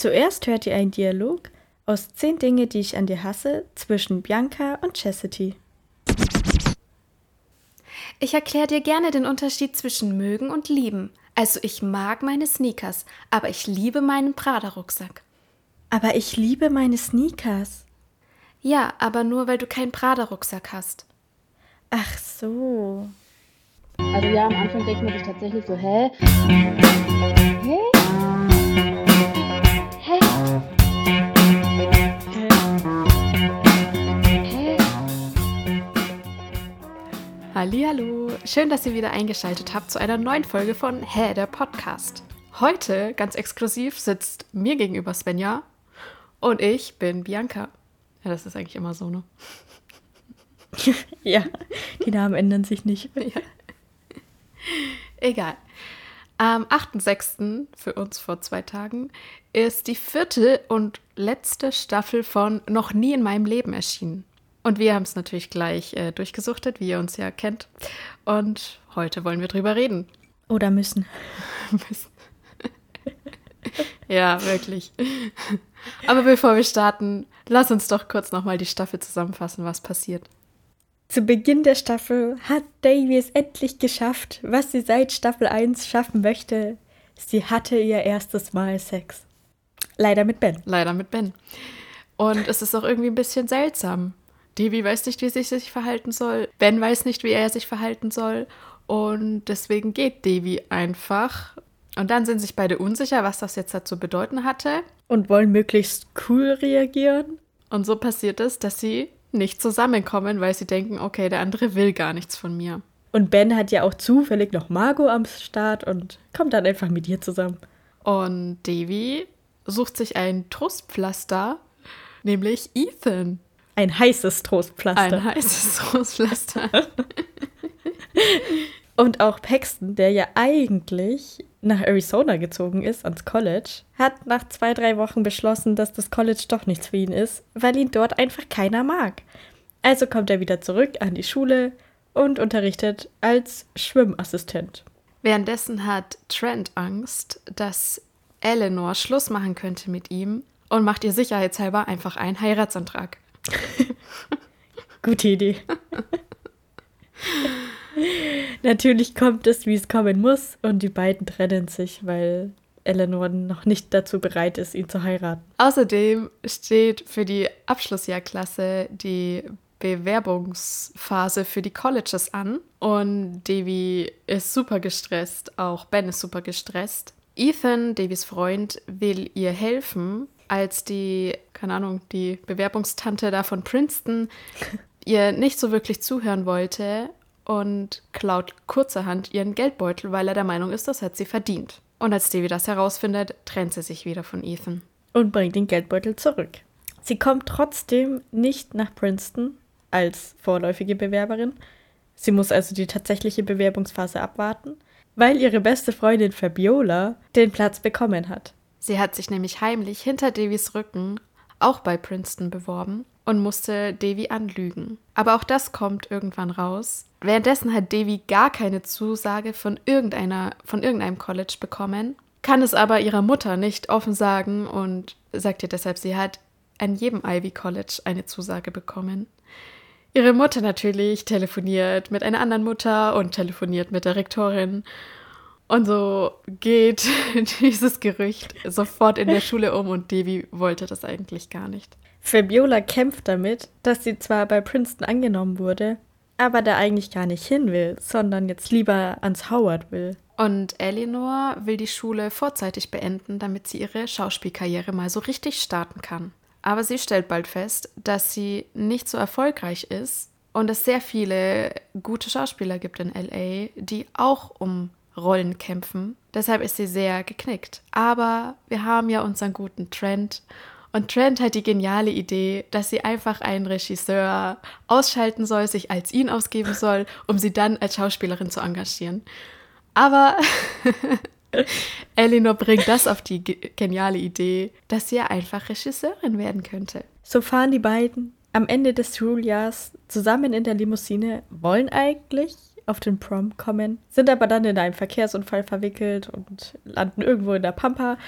Zuerst hört ihr einen Dialog aus 10 Dinge, die ich an dir hasse, zwischen Bianca und Chastity. Ich erkläre dir gerne den Unterschied zwischen mögen und lieben. Also ich mag meine Sneakers, aber ich liebe meinen Prada-Rucksack. Aber ich liebe meine Sneakers. Ja, aber nur weil du keinen Prada-Rucksack hast. Ach so. Also ja, am Anfang denkt man sich tatsächlich so, hä? Hä? Hallihallo, schön, dass ihr wieder eingeschaltet habt zu einer neuen Folge von Hä, der Podcast. Heute, ganz exklusiv, sitzt mir gegenüber Svenja und ich bin Bianca. Ja, das ist eigentlich immer so, ne? ja, die Namen ändern sich nicht. Ja. Egal. Am 8.6. für uns vor zwei Tagen ist die vierte und letzte Staffel von Noch nie in meinem Leben erschienen. Und wir haben es natürlich gleich äh, durchgesuchtet, wie ihr uns ja kennt. Und heute wollen wir drüber reden. Oder müssen. müssen. ja, wirklich. Aber bevor wir starten, lass uns doch kurz nochmal die Staffel zusammenfassen, was passiert. Zu Beginn der Staffel hat Davy es endlich geschafft, was sie seit Staffel 1 schaffen möchte. Sie hatte ihr erstes Mal Sex. Leider mit Ben. Leider mit Ben. Und es ist auch irgendwie ein bisschen seltsam. Davy weiß nicht, wie sie sich verhalten soll. Ben weiß nicht, wie er sich verhalten soll. Und deswegen geht Davy einfach. Und dann sind sich beide unsicher, was das jetzt dazu bedeuten hatte. Und wollen möglichst cool reagieren. Und so passiert es, dass sie nicht zusammenkommen, weil sie denken, okay, der andere will gar nichts von mir. Und Ben hat ja auch zufällig noch Margot am Start und kommt dann einfach mit ihr zusammen. Und Davy sucht sich ein Trostpflaster, nämlich Ethan. Ein heißes Trostpflaster. Ein heißes Trostpflaster. und auch Paxton, der ja eigentlich nach Arizona gezogen ist, ans College, hat nach zwei, drei Wochen beschlossen, dass das College doch nichts für ihn ist, weil ihn dort einfach keiner mag. Also kommt er wieder zurück an die Schule und unterrichtet als Schwimmassistent. Währenddessen hat Trent Angst, dass Eleanor Schluss machen könnte mit ihm und macht ihr sicherheitshalber einfach einen Heiratsantrag. Gute Idee. Natürlich kommt es, wie es kommen muss, und die beiden trennen sich, weil Eleanor noch nicht dazu bereit ist, ihn zu heiraten. Außerdem steht für die Abschlussjahrklasse die Bewerbungsphase für die Colleges an und Davy ist super gestresst, auch Ben ist super gestresst. Ethan, Davys Freund, will ihr helfen, als die, keine Ahnung, die Bewerbungstante da von Princeton ihr nicht so wirklich zuhören wollte und klaut kurzerhand ihren Geldbeutel, weil er der Meinung ist, das hat sie verdient. Und als Stevie das herausfindet, trennt sie sich wieder von Ethan. Und bringt den Geldbeutel zurück. Sie kommt trotzdem nicht nach Princeton als vorläufige Bewerberin. Sie muss also die tatsächliche Bewerbungsphase abwarten, weil ihre beste Freundin Fabiola den Platz bekommen hat. Sie hat sich nämlich heimlich hinter Davies Rücken auch bei Princeton beworben und musste Davy anlügen. Aber auch das kommt irgendwann raus. Währenddessen hat Davy gar keine Zusage von irgendeiner, von irgendeinem College bekommen, kann es aber ihrer Mutter nicht offen sagen und sagt ihr deshalb, sie hat an jedem Ivy College eine Zusage bekommen. Ihre Mutter natürlich telefoniert mit einer anderen Mutter und telefoniert mit der Rektorin. Und so geht dieses Gerücht sofort in der Schule um und Devi wollte das eigentlich gar nicht. Fabiola kämpft damit, dass sie zwar bei Princeton angenommen wurde, aber da eigentlich gar nicht hin will, sondern jetzt lieber ans Howard will. Und Eleanor will die Schule vorzeitig beenden, damit sie ihre Schauspielkarriere mal so richtig starten kann. Aber sie stellt bald fest, dass sie nicht so erfolgreich ist und es sehr viele gute Schauspieler gibt in LA, die auch um Rollen kämpfen. Deshalb ist sie sehr geknickt. Aber wir haben ja unseren guten Trent und Trent hat die geniale Idee, dass sie einfach einen Regisseur ausschalten soll, sich als ihn ausgeben soll, um sie dann als Schauspielerin zu engagieren. Aber Elinor bringt das auf die geniale Idee, dass sie ja einfach Regisseurin werden könnte. So fahren die beiden am Ende des Schuljahrs zusammen in der Limousine, wollen eigentlich auf den Prom kommen, sind aber dann in einen Verkehrsunfall verwickelt und landen irgendwo in der Pampa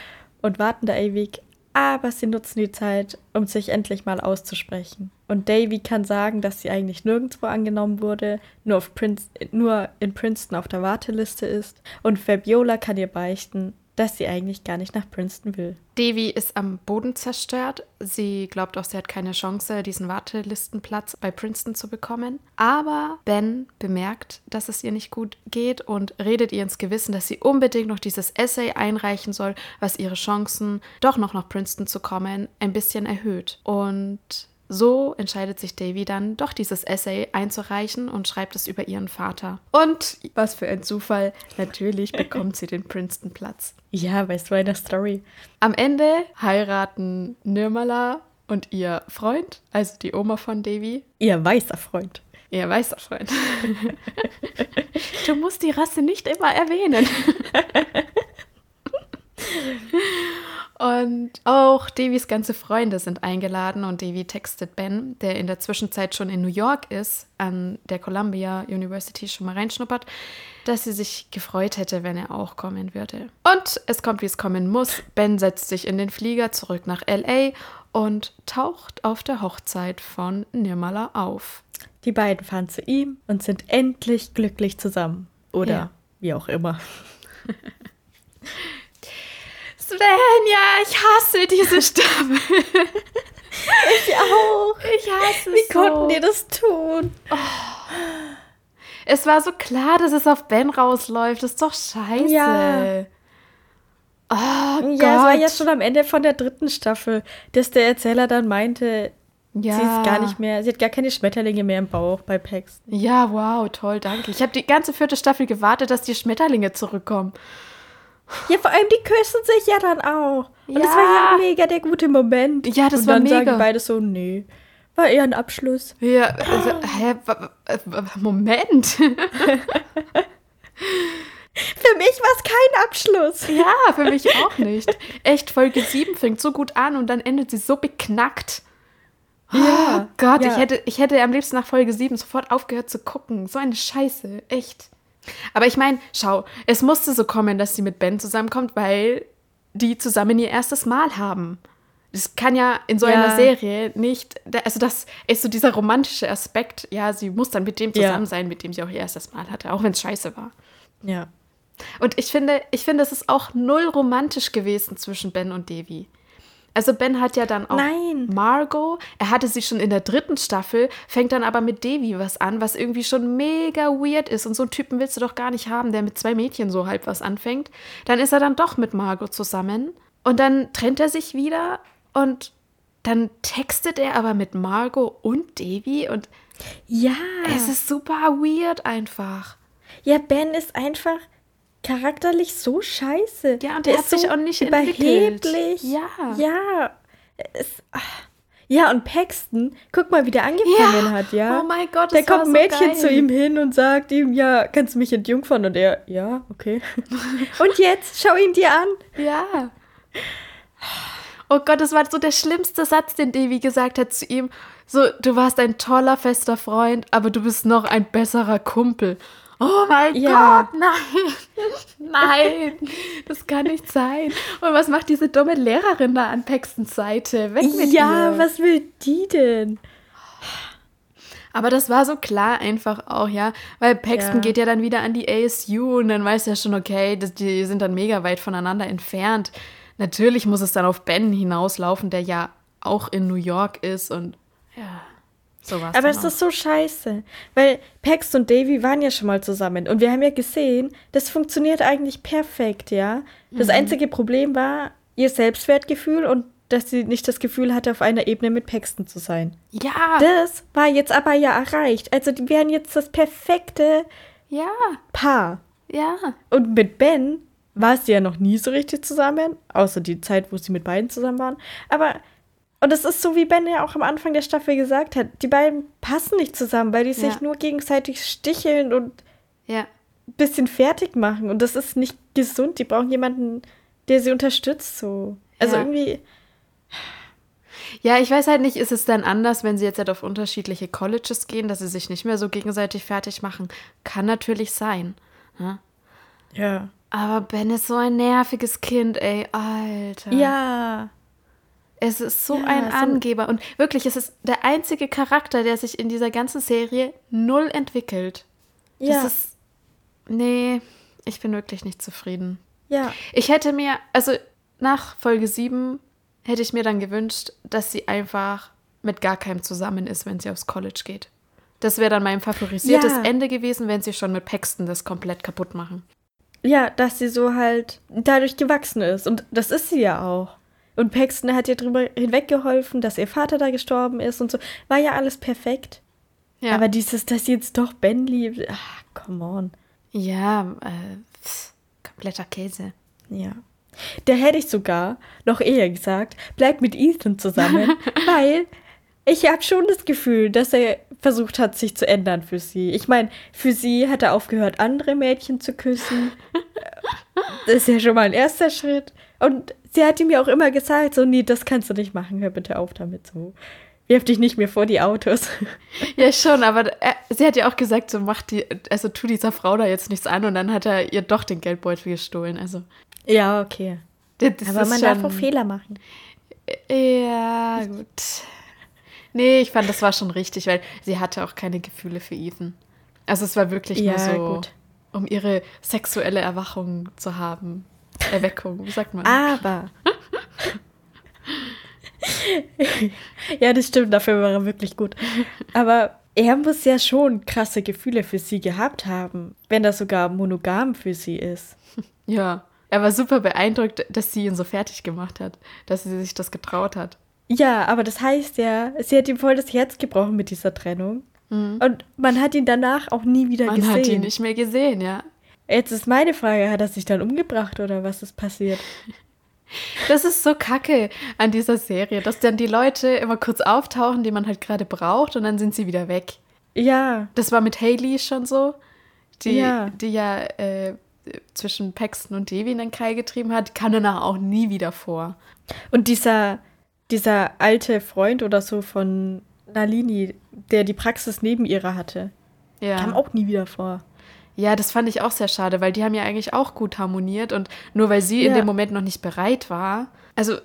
und warten da ewig aber sie nutzen die Zeit, um sich endlich mal auszusprechen. Und Davy kann sagen, dass sie eigentlich nirgendwo angenommen wurde, nur, Prince nur in Princeton auf der Warteliste ist. Und Fabiola kann ihr beichten, dass sie eigentlich gar nicht nach Princeton will. Davy ist am Boden zerstört. Sie glaubt auch, sie hat keine Chance, diesen Wartelistenplatz bei Princeton zu bekommen. Aber Ben bemerkt, dass es ihr nicht gut geht und redet ihr ins Gewissen, dass sie unbedingt noch dieses Essay einreichen soll, was ihre Chancen, doch noch nach Princeton zu kommen, ein bisschen erhöht. Und so entscheidet sich Davy dann doch dieses Essay einzureichen und schreibt es über ihren Vater. Und was für ein Zufall, natürlich bekommt sie den Princeton-Platz. Ja, weißt du eine Story? Am Ende heiraten Nirmala und ihr Freund, also die Oma von Davy. Ihr weißer Freund. Ihr weißer Freund. du musst die Rasse nicht immer erwähnen. Und auch Davys ganze Freunde sind eingeladen und Davy textet Ben, der in der Zwischenzeit schon in New York ist, an der Columbia University schon mal reinschnuppert, dass sie sich gefreut hätte, wenn er auch kommen würde. Und es kommt, wie es kommen muss. Ben setzt sich in den Flieger zurück nach LA und taucht auf der Hochzeit von Nirmala auf. Die beiden fahren zu ihm und sind endlich glücklich zusammen. Oder ja. wie auch immer. Svenja, ich hasse diese Staffel. ich auch. Ich hasse es. Wie so. konnten die das tun? Oh. Es war so klar, dass es auf Ben rausläuft. Das ist doch scheiße. Ja. Oh ja, Gott. es war ja schon am Ende von der dritten Staffel, dass der Erzähler dann meinte, ja. sie ist gar nicht mehr, sie hat gar keine Schmetterlinge mehr im Bauch bei Pax. Ja, wow, toll, danke. Ich habe die ganze vierte Staffel gewartet, dass die Schmetterlinge zurückkommen. Ja, vor allem, die küssen sich ja dann auch. Und ja. das war ja mega der gute Moment. Ja, das Und war dann mega. sagen beide so, nee. War eher ein Abschluss. Ja, also, hä, Moment. für mich war es kein Abschluss. Ja, für mich auch nicht. Echt, Folge 7 fängt so gut an und dann endet sie so beknackt. Ja. Oh Gott, ja. Ich, hätte, ich hätte am liebsten nach Folge 7 sofort aufgehört zu gucken. So eine Scheiße. Echt. Aber ich meine, schau, es musste so kommen, dass sie mit Ben zusammenkommt, weil die zusammen ihr erstes Mal haben. Das kann ja in so ja. einer Serie nicht, also das ist so dieser romantische Aspekt, ja, sie muss dann mit dem zusammen ja. sein, mit dem sie auch ihr erstes Mal hatte, auch wenn es scheiße war. Ja. Und ich finde, ich finde, es ist auch null romantisch gewesen zwischen Ben und Devi. Also Ben hat ja dann auch Nein. Margot. Er hatte sie schon in der dritten Staffel, fängt dann aber mit Devi was an, was irgendwie schon mega weird ist. Und so einen Typen willst du doch gar nicht haben, der mit zwei Mädchen so halb was anfängt. Dann ist er dann doch mit Margot zusammen. Und dann trennt er sich wieder und dann textet er aber mit Margot und Devi und ja, es ist super weird einfach. Ja, Ben ist einfach charakterlich so scheiße. Ja, und der, der ist sich so auch nicht überheblich. Ja. Ja. Es, ja, und Paxton, guck mal, wie der angefangen ja. hat, ja. Oh mein Gott, das Da kommt ein Mädchen geil. zu ihm hin und sagt ihm, ja, kannst du mich entjungfern? Und er, ja, okay. und jetzt, schau ihn dir an. Ja. Oh Gott, das war so der schlimmste Satz, den Devi gesagt hat zu ihm. So, du warst ein toller, fester Freund, aber du bist noch ein besserer Kumpel. Oh mein ja. Gott, nein, nein, das kann nicht sein. Und was macht diese dumme Lehrerin da an Paxtons Seite? Weg mit ja, ihr. was will die denn? Aber das war so klar einfach auch, ja, weil Paxton Ja. geht ja dann wieder an die ASU und dann weiß er schon, okay, das, die sind dann mega weit voneinander entfernt. Natürlich muss es dann auf Ben hinauslaufen, der ja auch in New York ist und ja, sowas. Aber es ist so scheiße, weil Pax und Davy waren ja schon mal zusammen und wir haben ja gesehen, das funktioniert eigentlich perfekt, ja. Das einzige Problem war ihr Selbstwertgefühl und dass sie nicht das Gefühl hatte, auf einer Ebene mit Paxton zu sein. Ja, Das war jetzt aber ja erreicht. Also die wären jetzt das perfekte ja, Paar. ja. Und mit Ben war sie ja noch nie so richtig zusammen, außer die Zeit, wo sie mit beiden zusammen waren. Aber, und es ist so, wie Ben ja auch am Anfang der Staffel gesagt hat, die beiden passen nicht zusammen, weil die sich Ja. nur gegenseitig sticheln und Ja. ein bisschen fertig machen. Und das ist nicht gesund. Die brauchen jemanden, der sie unterstützt. So. Also Ja. irgendwie, Ja, ich weiß halt nicht, ist es dann anders, wenn sie jetzt halt auf unterschiedliche Colleges gehen, dass sie sich nicht mehr so gegenseitig fertig machen? Kann natürlich sein. Ne? ja. Aber Ben ist so ein nerviges Kind, ey, Alter. Ja. Es ist so Ja, ein so- Angeber. Und wirklich, es ist der einzige Charakter, der sich in dieser ganzen Serie null entwickelt. Ja, Das ist. Nee, ich bin wirklich nicht zufrieden. ja. Ich hätte mir, also nach Folge 7 hätte ich mir dann gewünscht, dass sie einfach mit gar keinem zusammen ist, wenn sie aufs College geht. Das wäre dann mein favorisiertes Ja. Ende gewesen, wenn sie schon mit Paxton das komplett kaputt machen. Ja, dass sie so halt dadurch gewachsen ist. Und das ist sie ja auch. Und Paxton hat ihr drüber hinweggeholfen, dass ihr Vater da gestorben ist und so. War ja alles perfekt. Ja, Aber dieses, dass sie jetzt doch Ben liebt, ach, come on. ja äh, pff, kompletter Käse. Ja. Da hätte ich sogar noch eher gesagt, bleib mit Ethan zusammen, weil ich habe schon das Gefühl, dass er versucht hat, sich zu ändern für sie. Ich meine, für sie hat er aufgehört, andere Mädchen zu küssen. Das ist ja schon mal ein erster Schritt. Und sie hat ihm ja auch immer gesagt, so, nee, das kannst du nicht machen, hör bitte auf damit so. Wirf dich nicht mehr vor die Autos. Ja, schon, aber äh, sie hat ja auch gesagt, so mach die, also tu dieser Frau da jetzt nichts an und dann hat er ihr doch den Geldbeutel gestohlen. Also, ja, okay. das das Aber man schon, darf auch Fehler machen. Ja, gut. Nee, ich fand, das war schon richtig, weil sie hatte auch keine Gefühle für Ethan. Also es war wirklich Ja, nur so, gut. um ihre sexuelle Erwachung zu haben. Erweckung, wie sagt man? Aber. ja, das stimmt, dafür war er wirklich gut. Aber er muss ja schon krasse Gefühle für sie gehabt haben, wenn das sogar monogam für sie ist. Ja, er war super beeindruckt, dass sie ihn so fertig gemacht hat, dass sie sich das getraut hat. Ja, aber das heißt ja, sie hat ihm voll das Herz gebrochen mit dieser Trennung. Und man hat ihn danach auch nie wieder Man gesehen. hat ihn nicht mehr gesehen, ja. Jetzt ist meine Frage, hat er sich dann umgebracht oder was ist passiert? Das ist so kacke an dieser Serie, dass dann die Leute immer kurz auftauchen, die man halt gerade braucht und dann sind sie wieder weg. Ja, Das war mit Haley schon so, die Ja. die ja äh, zwischen Paxton und Devi einen Keil getrieben hat, kam danach auch nie wieder vor. Und dieser, dieser alte Freund oder so von Nalini, der die Praxis neben ihrer hatte, kam Ja. auch nie wieder vor. Ja, das fand ich auch sehr schade, weil die haben ja eigentlich auch gut harmoniert und nur weil sie in Ja. dem Moment noch nicht bereit war, also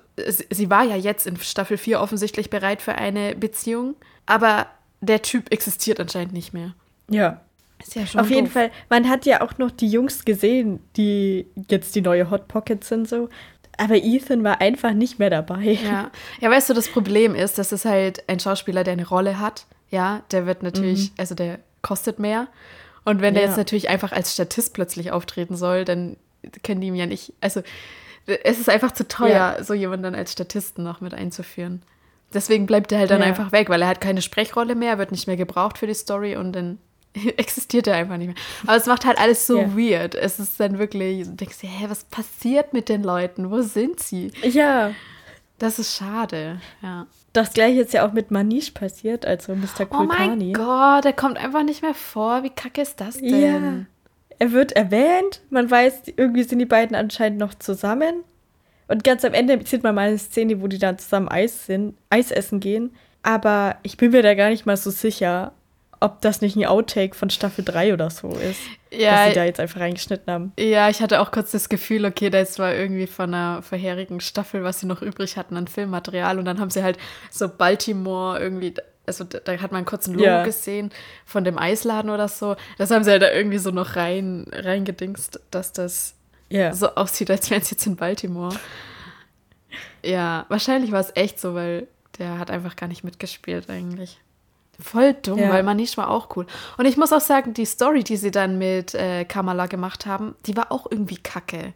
sie, war ja jetzt in Staffel 4 offensichtlich bereit für eine Beziehung, aber der Typ existiert anscheinend nicht mehr. Ja. Ist ja schon Auf jeden doof. Fall, man hat ja auch noch die Jungs gesehen, die jetzt die neue Hot Pockets sind so. Aber Ethan war einfach nicht mehr dabei. Ja. ja, weißt du, das Problem ist, dass es halt ein Schauspieler, der eine Rolle hat, ja, der wird natürlich, also der kostet mehr. Und wenn der Ja. jetzt natürlich einfach als Statist plötzlich auftreten soll, dann können die ihm ja nicht, also es ist einfach zu teuer, Ja. so jemanden dann als Statisten noch mit einzuführen. Deswegen bleibt er halt dann Ja. einfach weg, weil er hat keine Sprechrolle mehr, wird nicht mehr gebraucht für die Story und dann existiert er einfach nicht mehr. Aber es macht halt alles so Ja. weird. Es ist dann wirklich, du denkst dir, hä, was passiert mit den Leuten? Wo sind sie? Ja. Das ist schade, ja. Das gleiche ist ja auch mit Manish passiert, also Mr. Oh mein. Gott, der kommt einfach nicht mehr vor. Wie kacke ist das denn? Ja. Er wird erwähnt, man weiß, irgendwie sind die beiden anscheinend noch zusammen. Und ganz am Ende sieht man mal eine Szene, wo die dann zusammen Eis, sind, Eis essen gehen. Aber ich bin mir da gar nicht mal so sicher, ob das nicht ein Outtake von Staffel 3 oder so ist. Ja, dass sie da jetzt einfach reingeschnitten haben. Ja, ich hatte auch kurz das Gefühl, okay, das war irgendwie von einer vorherigen Staffel, was sie noch übrig hatten an Filmmaterial. Und dann haben sie halt so Baltimore irgendwie, also da, da hat man kurz ein Logo Ja. gesehen von dem Eisladen oder so. Das haben sie halt da irgendwie so noch rein, reingedingst, dass das Ja. so aussieht, als wären sie jetzt in Baltimore. Ja, wahrscheinlich war es echt so, weil der hat einfach gar nicht mitgespielt eigentlich. Voll dumm, Ja. weil Manish war auch cool. Und ich muss auch sagen, die Story, die sie dann mit äh, Kamala gemacht haben, die war auch irgendwie kacke.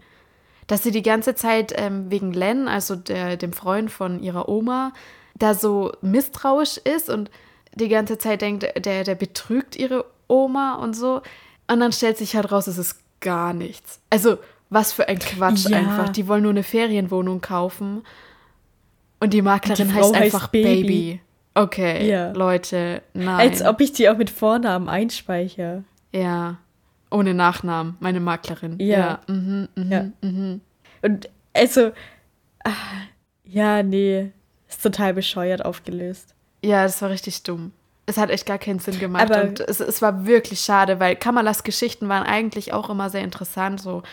Dass sie die ganze Zeit ähm, wegen Len, also der, dem Freund von ihrer Oma, da so misstrauisch ist und die ganze Zeit denkt, der, der betrügt ihre Oma und so. Und dann stellt sich halt raus, es ist gar nichts. Also, was für ein Quatsch Ja. einfach. Die wollen nur eine Ferienwohnung kaufen. Und die Maklerin Die heißt heißt einfach Baby. Baby. Okay, Ja. Leute, nein. Als ob ich die auch mit Vornamen einspeichere. Ja. Ohne Nachnamen, meine Maklerin. Ja. mhm, mhm, Ja. mhm. Und also, ah, ja, nee, ist total bescheuert aufgelöst. Ja, das war richtig dumm. Es hat echt gar keinen Sinn gemacht. Aber- und es, es war wirklich schade, weil Kamalas Geschichten waren eigentlich auch immer sehr interessant. So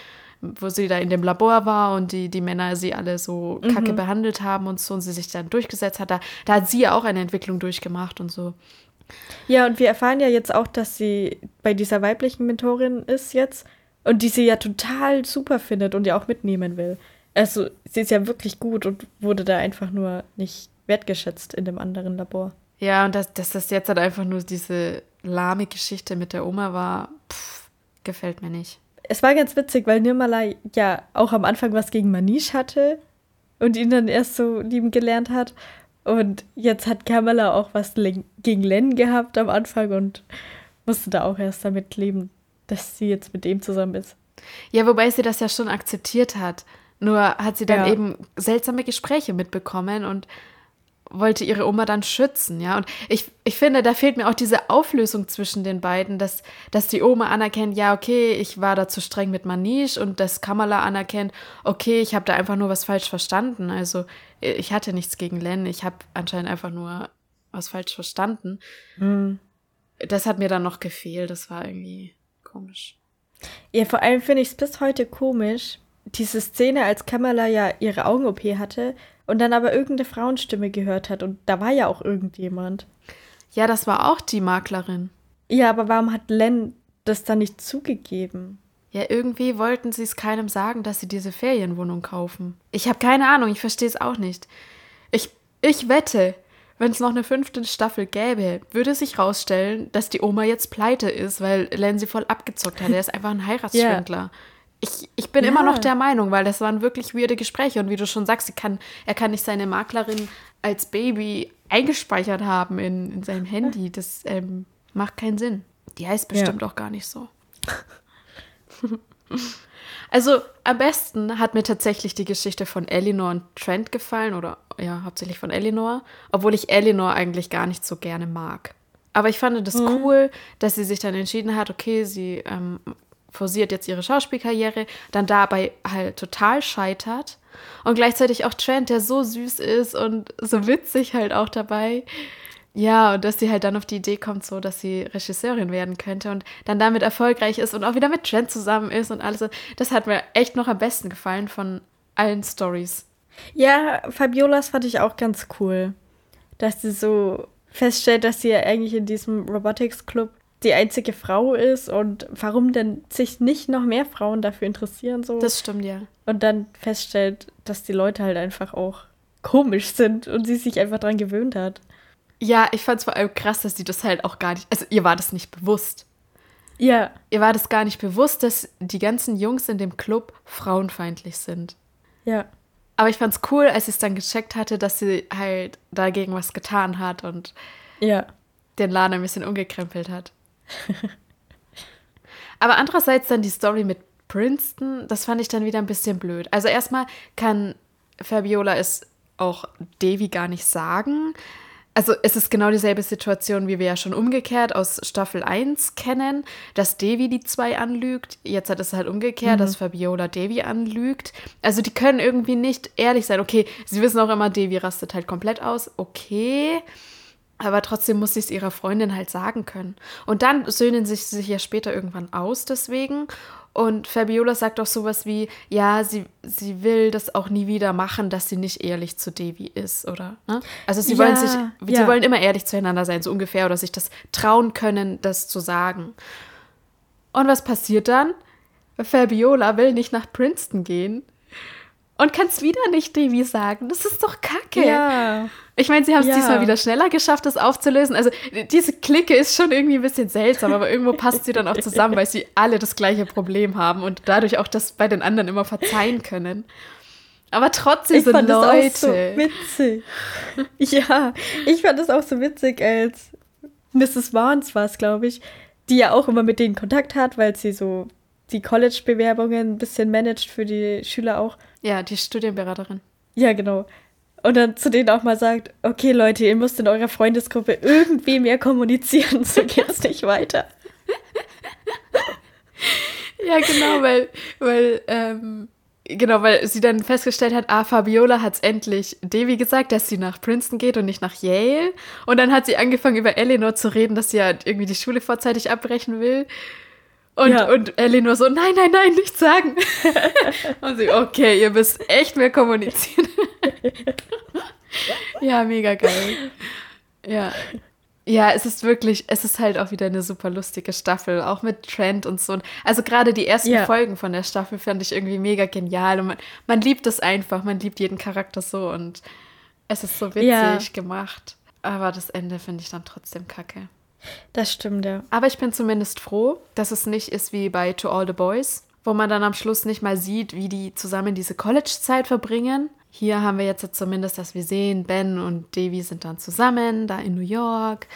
wo sie da in dem Labor war und die, die Männer sie alle so kacke Mhm. behandelt haben und so und sie sich dann durchgesetzt hat. Da, da hat sie ja auch eine Entwicklung durchgemacht und so. Ja, und wir erfahren ja jetzt auch, dass sie bei dieser weiblichen Mentorin ist jetzt und die sie ja total super findet und ja auch mitnehmen will. Also, sie ist ja wirklich gut und wurde da einfach nur nicht wertgeschätzt in dem anderen Labor. Ja, und dass, dass das jetzt halt einfach nur diese lahme Geschichte mit der Oma war, pff, gefällt mir nicht. Es war ganz witzig, weil Nirmala ja auch am Anfang was gegen Manish hatte und ihn dann erst so lieben gelernt hat. Und jetzt hat Kamala auch was gegen Len gehabt am Anfang und musste da auch erst damit leben, dass sie jetzt mit ihm zusammen ist. Ja, wobei sie das ja schon akzeptiert hat. Nur hat sie dann Ja. eben seltsame Gespräche mitbekommen und wollte ihre Oma dann schützen, ja. Und ich, ich finde, da fehlt mir auch diese Auflösung zwischen den beiden, dass, dass die Oma anerkennt, ja, okay, ich war da zu streng mit Manish und dass Kamala anerkennt, okay, ich habe da einfach nur was falsch verstanden. Also ich hatte nichts gegen Len, ich habe anscheinend einfach nur was falsch verstanden. Das hat mir dann noch gefehlt, das war irgendwie komisch. Ja, vor allem finde ich es bis heute komisch, diese Szene, als Kamala ja ihre Augen-OP hatte und dann aber irgendeine Frauenstimme gehört hat und da war ja auch irgendjemand. Ja, das war auch die Maklerin. Ja, aber warum hat Len das dann nicht zugegeben? Ja, irgendwie wollten sie es keinem sagen, dass sie diese Ferienwohnung kaufen. Ich habe keine Ahnung, ich verstehe es auch nicht. Ich, ich wette, wenn es noch eine fünfte Staffel gäbe, würde sich rausstellen, dass die Oma jetzt pleite ist, weil Len sie voll abgezockt hat. Er ist einfach ein Heiratsschwindler. Ich, ich bin immer Ja. noch der Meinung, weil das waren wirklich weirde Gespräche. Und wie du schon sagst, kann, er kann nicht seine Maklerin als Baby eingespeichert haben in, in seinem Handy. Das ähm, macht keinen Sinn. Die heißt bestimmt auch gar nicht so. Also am besten hat mir tatsächlich die Geschichte von Eleanor und Trent gefallen oder ja, hauptsächlich von Eleanor, obwohl ich Eleanor eigentlich gar nicht so gerne mag. Aber ich fand das cool, dass sie sich dann entschieden hat, okay, sie ähm, forciert jetzt ihre Schauspielkarriere, dann dabei halt total scheitert und gleichzeitig auch Trent, der so süß ist und so witzig halt auch dabei. Ja, und dass sie halt dann auf die Idee kommt, so dass sie Regisseurin werden könnte und dann damit erfolgreich ist und auch wieder mit Trent zusammen ist und alles. Das hat mir echt noch am besten gefallen von allen Stories. Ja, Fabiolas fand ich auch ganz cool, dass sie so feststellt, dass sie ja eigentlich in diesem Robotics Club die einzige Frau ist und warum denn sich nicht noch mehr Frauen dafür interessieren so Das stimmt ja. und dann feststellt, dass die Leute halt einfach auch komisch sind und sie sich einfach dran gewöhnt hat. Ja, ich fand es vor allem krass, dass sie das halt auch gar nicht. Also, ihr war das nicht bewusst. Ja, Ihr war das gar nicht bewusst, dass die ganzen Jungs in dem Club frauenfeindlich sind. ja. Aber ich fand's cool, als sie es dann gecheckt hatte, dass sie halt dagegen was getan hat und Ja. den Laden ein bisschen umgekrempelt hat. Aber andererseits dann die Story mit Princeton, das fand ich dann wieder ein bisschen blöd. Also erstmal kann Fabiola es auch Devi gar nicht sagen. Also es ist genau dieselbe Situation, wie wir ja schon umgekehrt aus Staffel 1 kennen, dass Devi die zwei anlügt. Jetzt hat es halt umgekehrt, dass Fabiola Devi anlügt. Also die können irgendwie nicht ehrlich sein. Okay, sie wissen auch immer, Devi rastet halt komplett aus. Okay. Aber trotzdem muss sie es ihrer Freundin halt sagen können. Und dann söhnen sich sich ja später irgendwann aus deswegen. Und Fabiola sagt auch sowas wie, ja, sie, sie will das auch nie wieder machen, dass sie nicht ehrlich zu Devi ist, oder? Ne? Also sie wollen Ja, sich, sie ja. wollen immer ehrlich zueinander sein, so ungefähr, oder sich das trauen können, das zu sagen. Und was passiert dann? Fabiola will nicht nach Princeton gehen und kann es wieder nicht Devi sagen. Das ist doch kacke. Ja. Ich meine, sie haben es Ja. diesmal wieder schneller geschafft, das aufzulösen. Also diese Clique ist schon irgendwie ein bisschen seltsam, aber irgendwo passt sie dann auch zusammen, weil sie alle das gleiche Problem haben und dadurch auch das bei den anderen immer verzeihen können. Aber trotzdem Ich sind fand Leute. das auch so witzig. ja, ich fand es auch so witzig, als Mrs. Vance war es, glaube ich, die ja auch immer mit denen Kontakt hat, weil sie so die College-Bewerbungen ein bisschen managt für die Schüler auch. ja, die Studienberaterin. Ja, genau. Und dann zu denen auch mal sagt, okay Leute, ihr müsst in eurer Freundesgruppe irgendwie mehr kommunizieren, so geht's nicht weiter. Ja, genau, weil, weil, ähm, genau, weil sie dann festgestellt hat, ah, Fabiola hat es endlich Devi gesagt, dass sie nach Princeton geht und nicht nach Yale. Und dann hat sie angefangen, über Eleanor zu reden, dass sie ja irgendwie die Schule vorzeitig abbrechen will. Und, Ja. und Ellie nur so, nein, nein, nein, nichts sagen. und sie, okay, ihr müsst echt mehr kommunizieren. ja, mega geil. Ja. Ja, es ist wirklich, es ist halt auch wieder eine super lustige Staffel, auch mit Trent und so. Also gerade die ersten Ja. Folgen von der Staffel fand ich irgendwie mega genial und man, man liebt es einfach, man liebt jeden Charakter so und es ist so witzig Ja. gemacht. Aber das Ende finde ich dann trotzdem kacke. Das stimmt, ja. Aber ich bin zumindest froh, dass es nicht ist wie bei To All the Boys, wo man dann am Schluss nicht mal sieht, wie die zusammen diese College-Zeit verbringen. Hier haben wir jetzt zumindest, dass wir sehen, Ben und Davy sind dann zusammen, da in New York.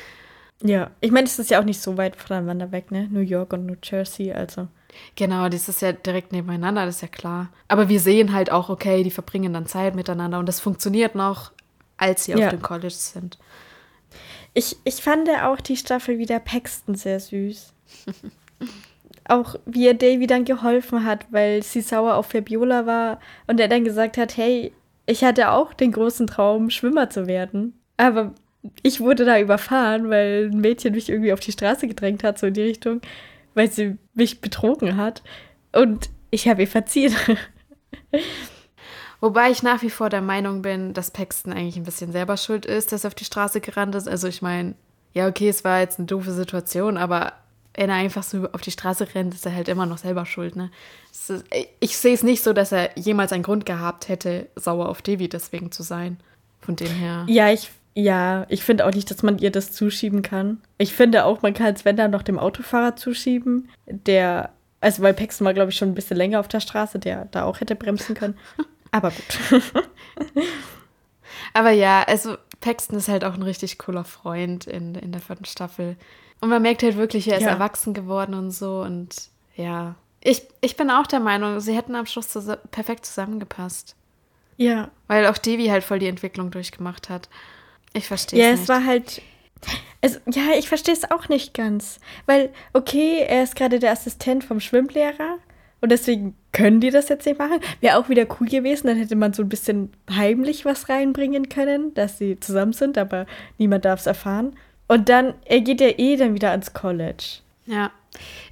Ja. Ich meine, es ist ja auch nicht so weit voneinander weg, ne? New York und New Jersey, also. Genau, das ist ja direkt nebeneinander, das ist ja klar. Aber wir sehen halt auch, okay, die verbringen dann Zeit miteinander und das funktioniert noch, als sie Ja. auf dem College sind. Ich, ich fand auch die Staffel wieder Paxton sehr süß. auch wie er Davy dann geholfen hat, weil sie sauer auf Fabiola war und er dann gesagt hat, hey, ich hatte auch den großen Traum, Schwimmer zu werden. Aber ich wurde da überfahren, weil ein Mädchen mich irgendwie auf die Straße gedrängt hat, so in die Richtung, weil sie mich betrogen hat. Und ich habe ihr verziehen. Wobei ich nach wie vor der Meinung bin, dass Paxton eigentlich ein bisschen selber schuld ist, dass er auf die Straße gerannt ist. Also ich meine, ja, okay, es war jetzt eine doofe Situation, aber wenn er einfach so auf die Straße rennt, ist er halt immer noch selber schuld, ne? Ist, ich sehe es nicht so, dass er jemals einen Grund gehabt hätte, sauer auf Davy deswegen zu sein. Von dem her. Ja, ich, ja, ich finde auch nicht, dass man ihr das zuschieben kann. Ich finde auch, man kann es, wenn dann noch dem Autofahrer zuschieben, der, also weil Paxton war, glaube ich, schon ein bisschen länger auf der Straße, der da auch hätte bremsen können. Aber gut. Aber ja, also Paxton ist halt auch ein richtig cooler Freund in, in der vierten Staffel. Und man merkt halt wirklich, er ist Ja. erwachsen geworden und so. Und ja, ich, ich bin auch der Meinung, sie hätten am Schluss zus perfekt zusammengepasst. ja. Weil auch Devi halt voll die Entwicklung durchgemacht hat. Ich verstehe Ja, es es nicht. war halt. Also, ja, ich verstehe es auch nicht ganz. Weil, okay, er ist gerade der Assistent vom Schwimmlehrer und deswegen können die das jetzt nicht machen. Wäre auch wieder cool gewesen, dann hätte man so ein bisschen heimlich was reinbringen können, dass sie zusammen sind, aber niemand darf es erfahren. Und dann, er geht ja eh dann wieder ans College. Ja.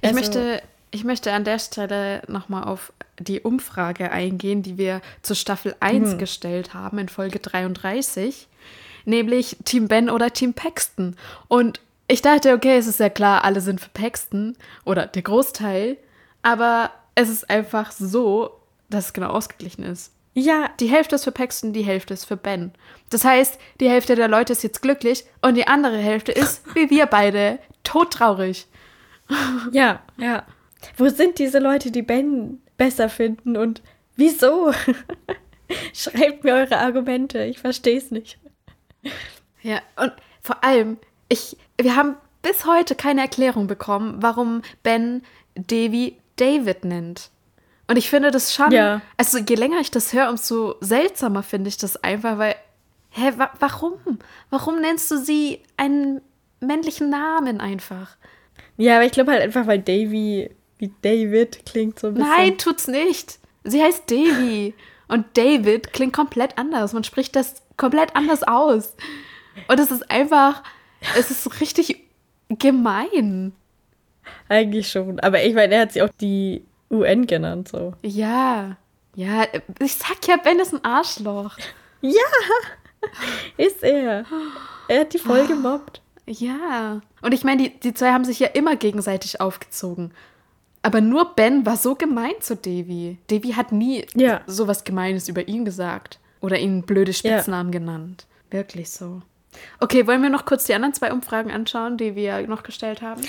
Ich, Also- möchte, ich möchte an der Stelle nochmal auf die Umfrage eingehen, die wir zur Staffel 1 gestellt haben in Folge 33, nämlich Team Ben oder Team Paxton. Und ich dachte, okay, es ist ja klar, alle sind für Paxton oder der Großteil, aber es ist einfach so, dass es genau ausgeglichen ist. Ja, Die Hälfte ist für Paxton, die Hälfte ist für Ben. Das heißt, die Hälfte der Leute ist jetzt glücklich und die andere Hälfte ist, wie wir beide, todtraurig. ja, ja. Wo sind diese Leute, die Ben besser finden und wieso? Schreibt mir eure Argumente, ich verstehe es nicht. Ja, und vor allem, ich, wir haben bis heute keine Erklärung bekommen, warum Ben Davy David nennt. Und ich finde das schon, Ja. also je länger ich das höre, umso seltsamer finde ich das einfach, weil, hä, wa warum? Warum nennst du sie einen männlichen Namen einfach? Ja, aber ich glaube halt einfach, weil Davy wie David klingt so ein bisschen. Nein, tut's nicht. Sie heißt Davy. Und David klingt komplett anders. Man spricht das komplett anders aus. Und es ist einfach, es ist richtig gemein. Eigentlich schon. Aber ich meine, er hat sie auch die UN genannt, so. Ja. Ja, ich sag ja, Ben ist ein Arschloch. Ist er. Er hat die voll gemobbt. Ja. Und ich meine, die, die zwei haben sich ja immer gegenseitig aufgezogen. Aber nur Ben war so gemein zu Davy. Davy hat nie Ja. sowas Gemeines über ihn gesagt. Oder ihn blöde Spitznamen genannt. Wirklich so. Okay, wollen wir noch kurz die anderen zwei Umfragen anschauen, die wir noch gestellt haben?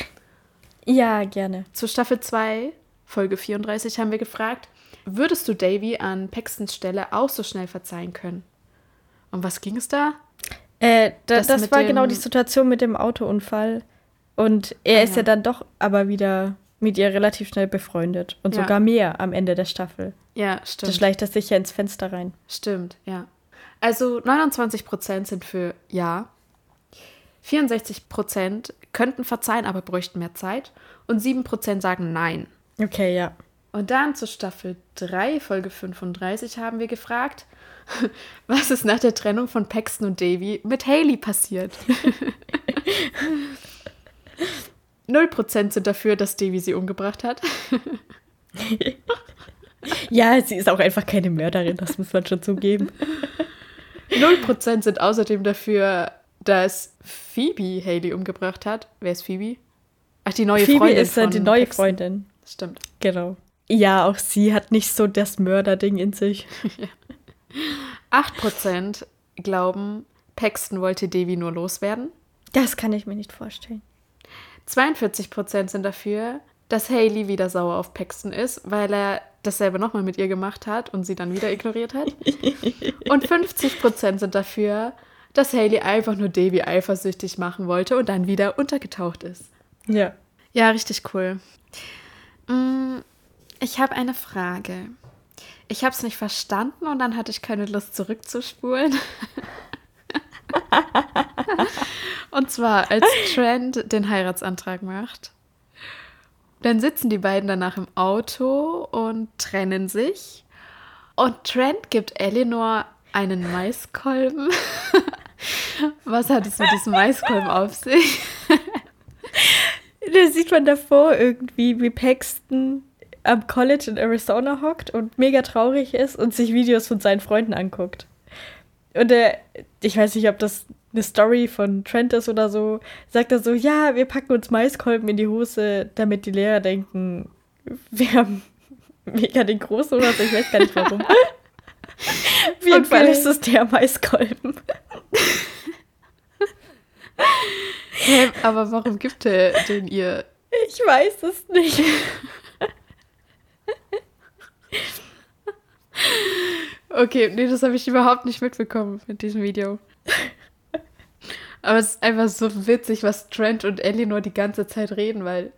Ja, gerne. Zu Staffel 2, Folge 34, haben wir gefragt, würdest du Davy an Paxtons Stelle auch so schnell verzeihen können? Um was ging es da? Äh, da, Das das war genau die Situation mit dem Autounfall. Und er Ah, ist ja. ja dann doch aber wieder mit ihr relativ schnell befreundet. Und Ja. sogar mehr am Ende der Staffel. Ja, Da stimmt. schleicht er sich ja ins Fenster rein. Stimmt, ja. Also 29% sind für Ja. 64% könnten verzeihen, aber bräuchten mehr Zeit. Und 7% sagen Nein. Okay, ja. Und dann zur Staffel 3, Folge 35, haben wir gefragt, was ist nach der Trennung von Paxton und Davy mit Haley passiert? 0% sind dafür, dass Davy sie umgebracht hat. Ja, sie ist auch einfach keine Mörderin, das muss man schon zugeben. 0% sind außerdem dafür, dass Phoebe Haley umgebracht hat. Wer ist Phoebe? Ach, die neue Phoebe Freundin. ist ja von die neue Paxton. Freundin. Stimmt. Genau. Ja, auch sie hat nicht so das Mörderding in sich. 8% glauben, Paxton wollte Davy nur loswerden. Das kann ich mir nicht vorstellen. 42% sind dafür, dass Haley wieder sauer auf Paxton ist, weil er dasselbe nochmal mit ihr gemacht hat und sie dann wieder ignoriert hat. und 50% sind dafür, dass Haley einfach nur Davy eifersüchtig machen wollte und dann wieder untergetaucht ist. Ja. Ja, richtig cool. Mm, Ich habe eine Frage. Ich habe es nicht verstanden und dann hatte ich keine Lust zurückzuspulen. und zwar, als Trent den Heiratsantrag macht, dann sitzen die beiden danach im Auto und trennen sich. Und Trent gibt Eleanor einen Maiskolben. Was hat es mit diesem Maiskolben auf sich? Da sieht man davor irgendwie, wie Paxton am College in Arizona hockt und mega traurig ist und sich Videos von seinen Freunden anguckt. Und er, ich weiß nicht, ob das eine Story von Trent ist oder so, sagt er so, ja, wir packen uns Maiskolben in die Hose, damit die Lehrer denken, wir haben mega den Großen oder so, ich weiß gar nicht warum. Auf jeden. Fall ist es der Maiskolben. Hä, aber warum gibt er den ihr? Ich weiß es nicht. Okay, nee, das habe ich überhaupt nicht mitbekommen mit diesem Video. Aber es ist einfach so witzig, was Trent und Eleanor die ganze Zeit reden, weil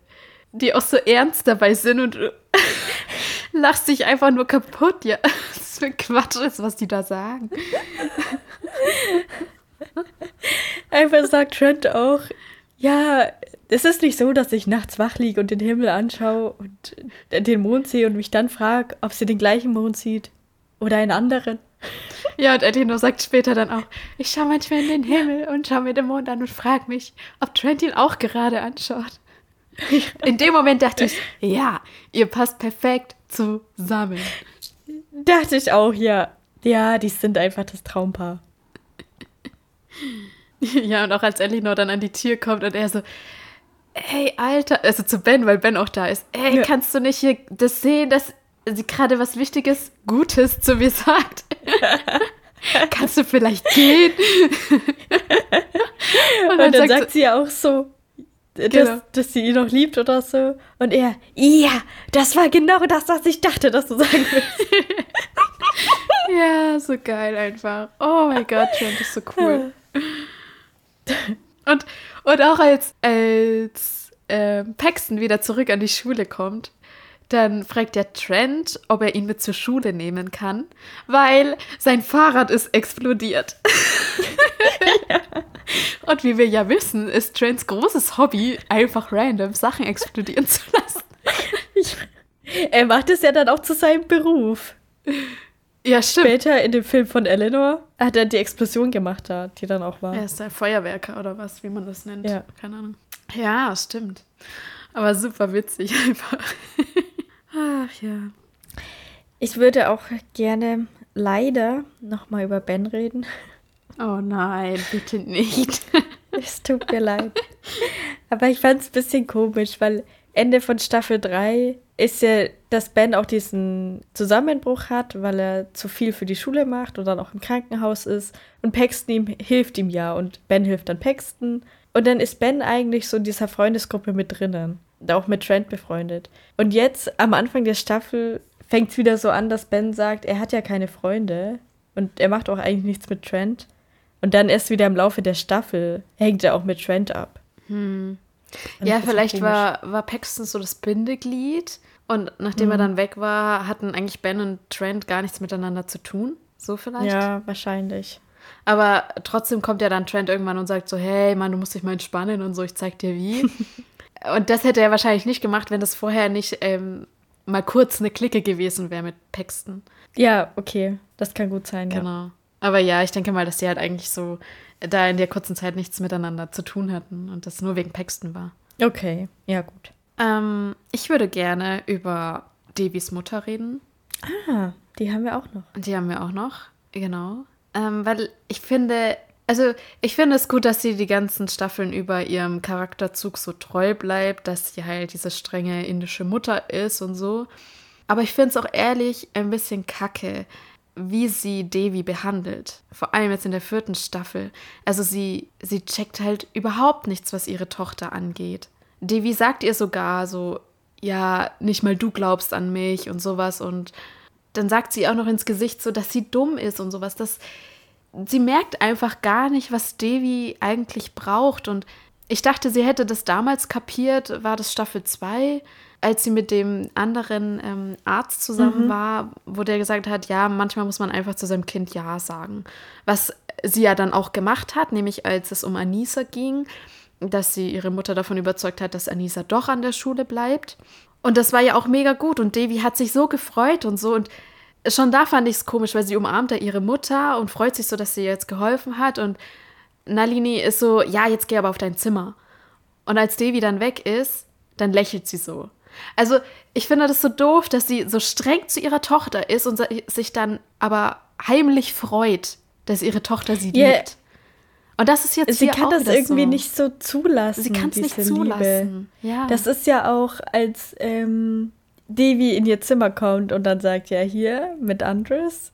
die auch so ernst dabei sind und lachst dich einfach nur kaputt. Ja, was für Quatsch ist, was die da sagen. Einfach sagt Trent auch, ja, es ist nicht so, dass ich nachts wach liege und den Himmel anschaue und den Mond sehe und mich dann frage, ob sie den gleichen Mond sieht oder einen anderen. Ja, und Eleanor sagt später dann auch, ich schaue manchmal in den Himmel und schaue mir den Mond an und frage mich, ob Trent ihn auch gerade anschaut. In dem Moment dachte ich, ja, ihr passt perfekt zusammen. Dachte ich auch, ja. Ja, die sind einfach das Traumpaar. Ja, und auch als Eleanor dann an die Tür kommt und er so, hey, Alter, also zu Ben, weil Ben auch da ist, hey, Ja. kannst du nicht hier das sehen, dass sie gerade was Wichtiges, Gutes zu mir sagt? kannst du vielleicht gehen? Und dann, sagt sagt sie ja auch so, dass, Genau. dass sie ihn noch liebt oder so. Und er, ja, das war genau das, was ich dachte, dass du sagen willst. Ja, so geil einfach. Oh mein Gott, Trent ist so cool. Und, und auch als, als ähm, Paxton wieder zurück an die Schule kommt, dann fragt der Trent, ob er ihn mit zur Schule nehmen kann, weil sein Fahrrad ist explodiert. Und wie wir ja wissen, ist Trents großes Hobby, einfach random Sachen explodieren zu lassen. Er macht es ja dann auch zu seinem Beruf. Ja, stimmt. Später in dem Film von Eleanor hat er die Explosion gemacht, da, die dann auch war. Er ist ein Feuerwerker oder was, wie man das nennt. Ja. Keine Ahnung. Ja, stimmt. Aber super witzig einfach. Ach ja. Ich würde auch gerne leider nochmal über Ben reden. Oh nein, bitte nicht. Es tut mir leid. Aber ich fand es ein bisschen komisch, weil Ende von Staffel 3 ist ja, dass Ben auch diesen Zusammenbruch hat, weil er zu viel für die Schule macht und dann auch im Krankenhaus ist. Und Paxton ihm, hilft ihm ja und Ben hilft dann Paxton. Und dann ist Ben eigentlich so in dieser Freundesgruppe mit drinnen. Auch mit Trent befreundet. Und jetzt am Anfang der Staffel fängt es wieder so an, dass Ben sagt, er hat ja keine Freunde und er macht auch eigentlich nichts mit Trent. Und dann erst wieder im Laufe der Staffel hängt er auch mit Trent ab. Ich ja, vielleicht war, war Paxton so das Bindeglied. Und nachdem er dann weg war, hatten eigentlich Ben und Trent gar nichts miteinander zu tun. So vielleicht. Ja, wahrscheinlich. Aber trotzdem kommt ja dann Trent irgendwann und sagt so, hey Mann, du musst dich mal entspannen und so, ich zeig dir wie. und das hätte er wahrscheinlich nicht gemacht, wenn das vorher nicht ähm, mal kurz eine Clique gewesen wäre mit Paxton. Ja, okay. Das kann gut sein, ja. Genau. Aber ja, ich denke mal, dass die halt eigentlich so da in der kurzen Zeit nichts miteinander zu tun hatten und das nur wegen Paxton war. Okay, ja gut. Ähm, ich würde gerne über Devis Mutter reden. Ah, die haben wir auch noch. Die haben wir auch noch, genau. Ähm, weil ich finde, also ich finde es gut, dass sie die ganzen Staffeln über ihrem Charakterzug so treu bleibt, dass sie halt diese strenge indische Mutter ist und so. Aber ich finde es auch ehrlich ein bisschen kacke, wie sie Devi behandelt. Vor allem jetzt in der vierten Staffel. Also sie, sie checkt halt überhaupt nichts, was ihre Tochter angeht. Devi sagt ihr sogar so, ja, nicht mal du glaubst an mich und sowas. Und dann sagt sie auch noch ins Gesicht so, dass sie dumm ist und sowas. Das, sie merkt einfach gar nicht, was Devi eigentlich braucht. Und ich dachte, sie hätte das damals kapiert, war das Staffel 2, als sie mit dem anderen ähm, Arzt zusammen mhm. war, wo der gesagt hat, ja, manchmal muss man einfach zu seinem Kind Ja sagen. Was sie ja dann auch gemacht hat, nämlich als es um Anissa ging, dass sie ihre Mutter davon überzeugt hat, dass Anissa doch an der Schule bleibt. Und das war ja auch mega gut und Devi hat sich so gefreut und so und schon da fand ich es komisch, weil sie umarmt ja ihre Mutter und freut sich so, dass sie ihr jetzt geholfen hat. Und Nalini ist so, ja, jetzt geh aber auf dein Zimmer. Und als Devi dann weg ist, dann lächelt sie so. Also ich finde das so doof, dass sie so streng zu ihrer Tochter ist und sich dann aber heimlich freut, dass ihre Tochter sie yeah. liebt. Und das ist jetzt Sie kann das irgendwie so. nicht so zulassen. Sie kann es nicht zulassen. Liebe. Ja. Das ist ja auch als ähm, Devi in ihr Zimmer kommt und dann sagt, ja, hier mit Andres,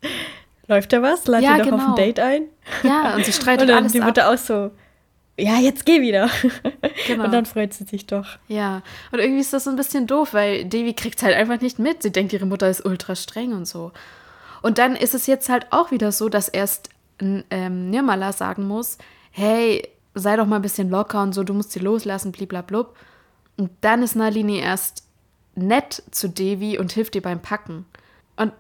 läuft da was? Lad ja, doch genau. auf ein genau. Date ein. Ja, und sie streitet und dann alles die Mutter ab. auch so, ja, jetzt geh wieder. Genau. Und dann freut sie sich doch. Ja, und irgendwie ist das so ein bisschen doof, weil Devi kriegt halt einfach nicht mit. Sie denkt, ihre Mutter ist ultra streng und so. Und dann ist es jetzt halt auch wieder so, dass erst ähm, Nirmala sagen muss, hey, sei doch mal ein bisschen locker und so, du musst sie loslassen, bliblablub. Und dann ist Nalini erst nett zu Devi und hilft ihr beim Packen. Und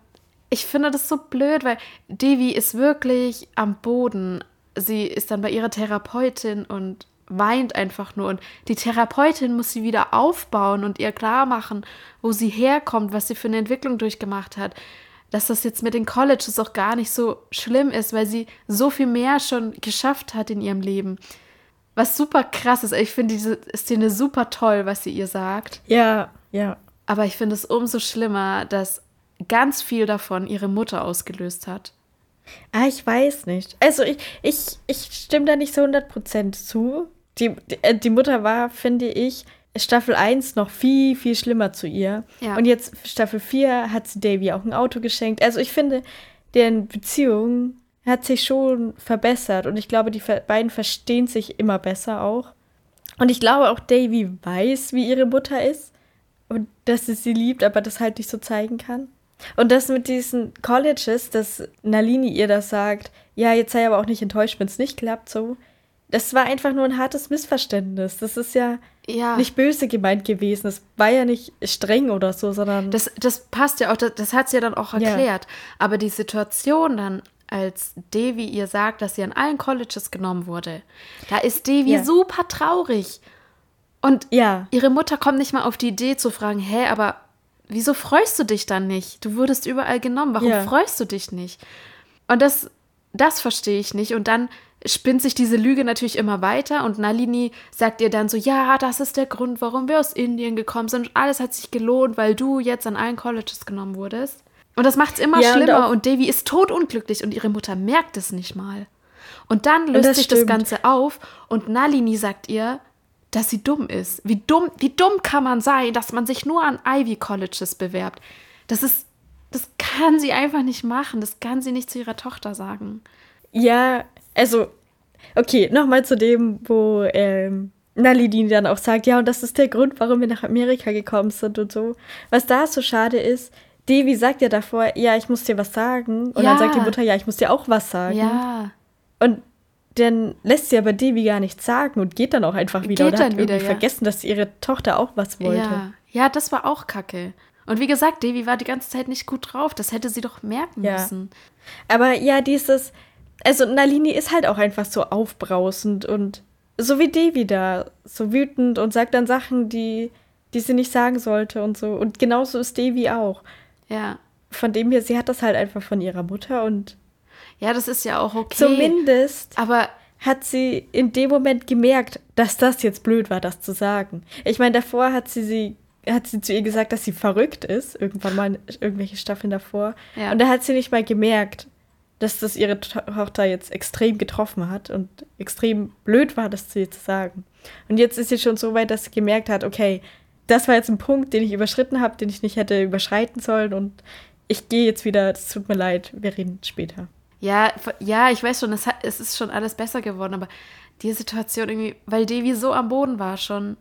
ich finde das so blöd, weil Devi ist wirklich am Boden. Sie ist dann bei ihrer Therapeutin und weint einfach nur. Und die Therapeutin muss sie wieder aufbauen und ihr klar machen, wo sie herkommt, was sie für eine Entwicklung durchgemacht hat. Dass das jetzt mit den Colleges auch gar nicht so schlimm ist, weil sie so viel mehr schon geschafft hat in ihrem Leben. Was super krass ist. Ich finde diese Szene super toll, was sie ihr sagt. Ja, ja. Aber ich finde es umso schlimmer, dass ganz viel davon ihre Mutter ausgelöst hat. Ah, ich weiß nicht. Also ich, ich, ich stimme da nicht so 100% zu. Die, die, äh, die Mutter war, finde ich, Staffel 1 noch viel, viel schlimmer zu ihr. Ja. Und jetzt Staffel 4 hat sie Davy auch ein Auto geschenkt. Also ich finde, deren Beziehung hat sich schon verbessert. Und ich glaube, die beiden verstehen sich immer besser auch. Und ich glaube auch, Davy weiß, wie ihre Mutter ist und dass sie sie liebt, aber das halt nicht so zeigen kann. Und das mit diesen Colleges, dass Nalini ihr das sagt, ja, jetzt sei aber auch nicht enttäuscht, wenn es nicht klappt, so. Das war einfach nur ein hartes Missverständnis. Das ist ja, ja. nicht böse gemeint gewesen. Das war ja nicht streng oder so, sondern. Das, das passt ja auch, das, das hat sie ja dann auch erklärt. Ja. Aber die Situation dann, als Devi ihr sagt, dass sie an allen Colleges genommen wurde, da ist Devi ja. super traurig. Und ja. ihre Mutter kommt nicht mal auf die Idee zu fragen, hä, aber wieso freust du dich dann nicht? Du wurdest überall genommen, warum ja. freust du dich nicht? Und das, das verstehe ich nicht. Und dann spinnt sich diese Lüge natürlich immer weiter und Nalini sagt ihr dann so, ja, das ist der Grund, warum wir aus Indien gekommen sind und alles hat sich gelohnt, weil du jetzt an allen Colleges genommen wurdest. Und das macht es immer ja, schlimmer und, und Devi ist totunglücklich und ihre Mutter merkt es nicht mal. Und dann löst das sich stimmt. das Ganze auf und Nalini sagt ihr, dass sie dumm ist. Wie dumm, wie dumm kann man sein, dass man sich nur an Ivy Colleges bewerbt? Das ist, das kann sie einfach nicht machen. Das kann sie nicht zu ihrer Tochter sagen. Ja, also, okay, nochmal zu dem, wo ähm, Nalini dann auch sagt, ja, und das ist der Grund, warum wir nach Amerika gekommen sind und so. Was da so schade ist, Devi sagt ja davor, ja, ich muss dir was sagen. Und ja. dann sagt die Mutter, ja, ich muss dir auch was sagen. Ja. Und dann lässt sie aber Devi gar nichts sagen und geht dann auch einfach wieder. Geht oder hat wieder, ja. vergessen, dass ihre Tochter auch was wollte. Ja. ja, das war auch kacke. Und wie gesagt, Devi war die ganze Zeit nicht gut drauf. Das hätte sie doch merken ja. müssen. Aber ja, dieses, also Nalini ist halt auch einfach so aufbrausend und so wie Devi da, so wütend und sagt dann Sachen, die, die sie nicht sagen sollte und so. Und genauso ist Devi auch. Ja. Von dem her, sie hat das halt einfach von ihrer Mutter und ja, das ist ja auch okay. Zumindest aber hat sie in dem Moment gemerkt, dass das jetzt blöd war, das zu sagen. Ich meine, davor hat sie sie hat sie zu ihr gesagt, dass sie verrückt ist, irgendwann mal irgendwelche Staffeln davor. Ja. Und da hat sie nicht mal gemerkt, dass das ihre Tochter jetzt extrem getroffen hat und extrem blöd war, das zu ihr zu sagen. Und jetzt ist sie schon so weit, dass sie gemerkt hat, okay, das war jetzt ein Punkt, den ich überschritten habe, den ich nicht hätte überschreiten sollen und ich gehe jetzt wieder, es tut mir leid, wir reden später. Ja, ja, ich weiß schon, es, hat, es ist schon alles besser geworden, aber die Situation irgendwie, weil Devi so am Boden war schon.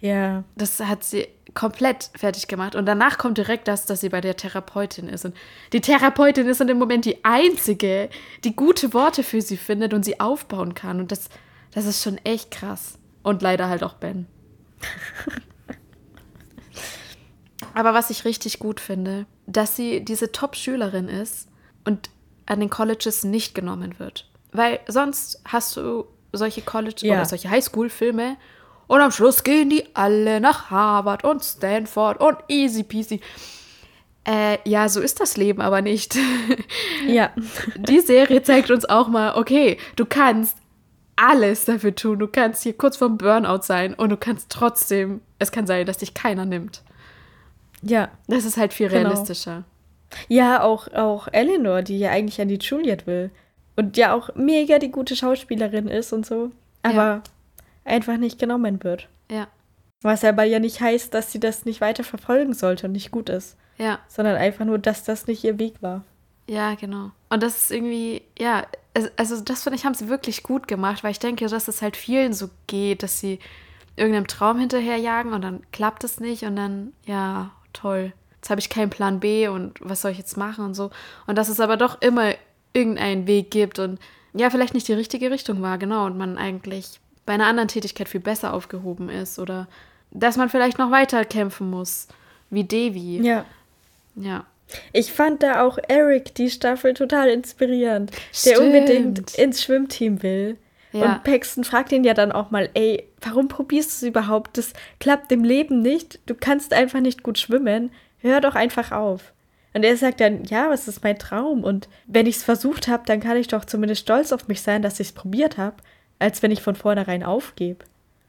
Ja. Das hat sie komplett fertig gemacht. Und danach kommt direkt das, dass sie bei der Therapeutin ist. Und die Therapeutin ist in dem Moment die einzige, die gute Worte für sie findet und sie aufbauen kann. Und das, das ist schon echt krass. Und leider halt auch Ben. Aber was ich richtig gut finde, dass sie diese Top-Schülerin ist und an den Colleges nicht genommen wird. Weil sonst hast du solche College- Ja. oder solche Highschool-Filme und am Schluss gehen die alle nach Harvard und Stanford und easy peasy. Äh, ja, so ist das Leben aber nicht. Ja. Die Serie zeigt uns auch mal, okay, du kannst alles dafür tun. Du kannst hier kurz vorm Burnout sein und du kannst trotzdem, es kann sein, dass dich keiner nimmt. Ja. Das ist halt viel Genau. Ja, auch, auch Eleanor, die ja eigentlich an die Juliet will. Und ja auch mega die gute Schauspielerin ist und so. Aber Ja. einfach nicht genommen wird. Ja, Was aber ja nicht heißt, dass sie das nicht weiter verfolgen sollte und nicht gut ist. ja, Sondern einfach nur, dass das nicht ihr Weg war. ja, genau. Und das ist irgendwie, ja, also das finde ich, haben sie wirklich gut gemacht, weil ich denke, dass es halt vielen so geht, dass sie irgendeinem Traum hinterherjagen und dann klappt es nicht und dann, ja, toll. Jetzt habe ich keinen Plan B und was soll ich jetzt machen und so. Und dass es aber doch immer irgendeinen Weg gibt und ja, vielleicht nicht die richtige Richtung war, genau, und man eigentlich bei einer anderen Tätigkeit viel besser aufgehoben ist oder dass man vielleicht noch weiter kämpfen muss, wie Devi. Ja. Ja. Ich fand da auch Eric die Staffel total inspirierend, der Stimmt. unbedingt ins Schwimmteam will. Ja. Und Paxton fragt ihn ja dann auch mal, ey, warum probierst du es überhaupt? Das klappt im Leben nicht. Du kannst einfach nicht gut schwimmen. Hör doch einfach auf. Und er sagt dann, ja, was ist mein Traum? Und wenn ich es versucht habe, dann kann ich doch zumindest stolz auf mich sein, dass ich es probiert habe, als wenn ich von vornherein aufgebe.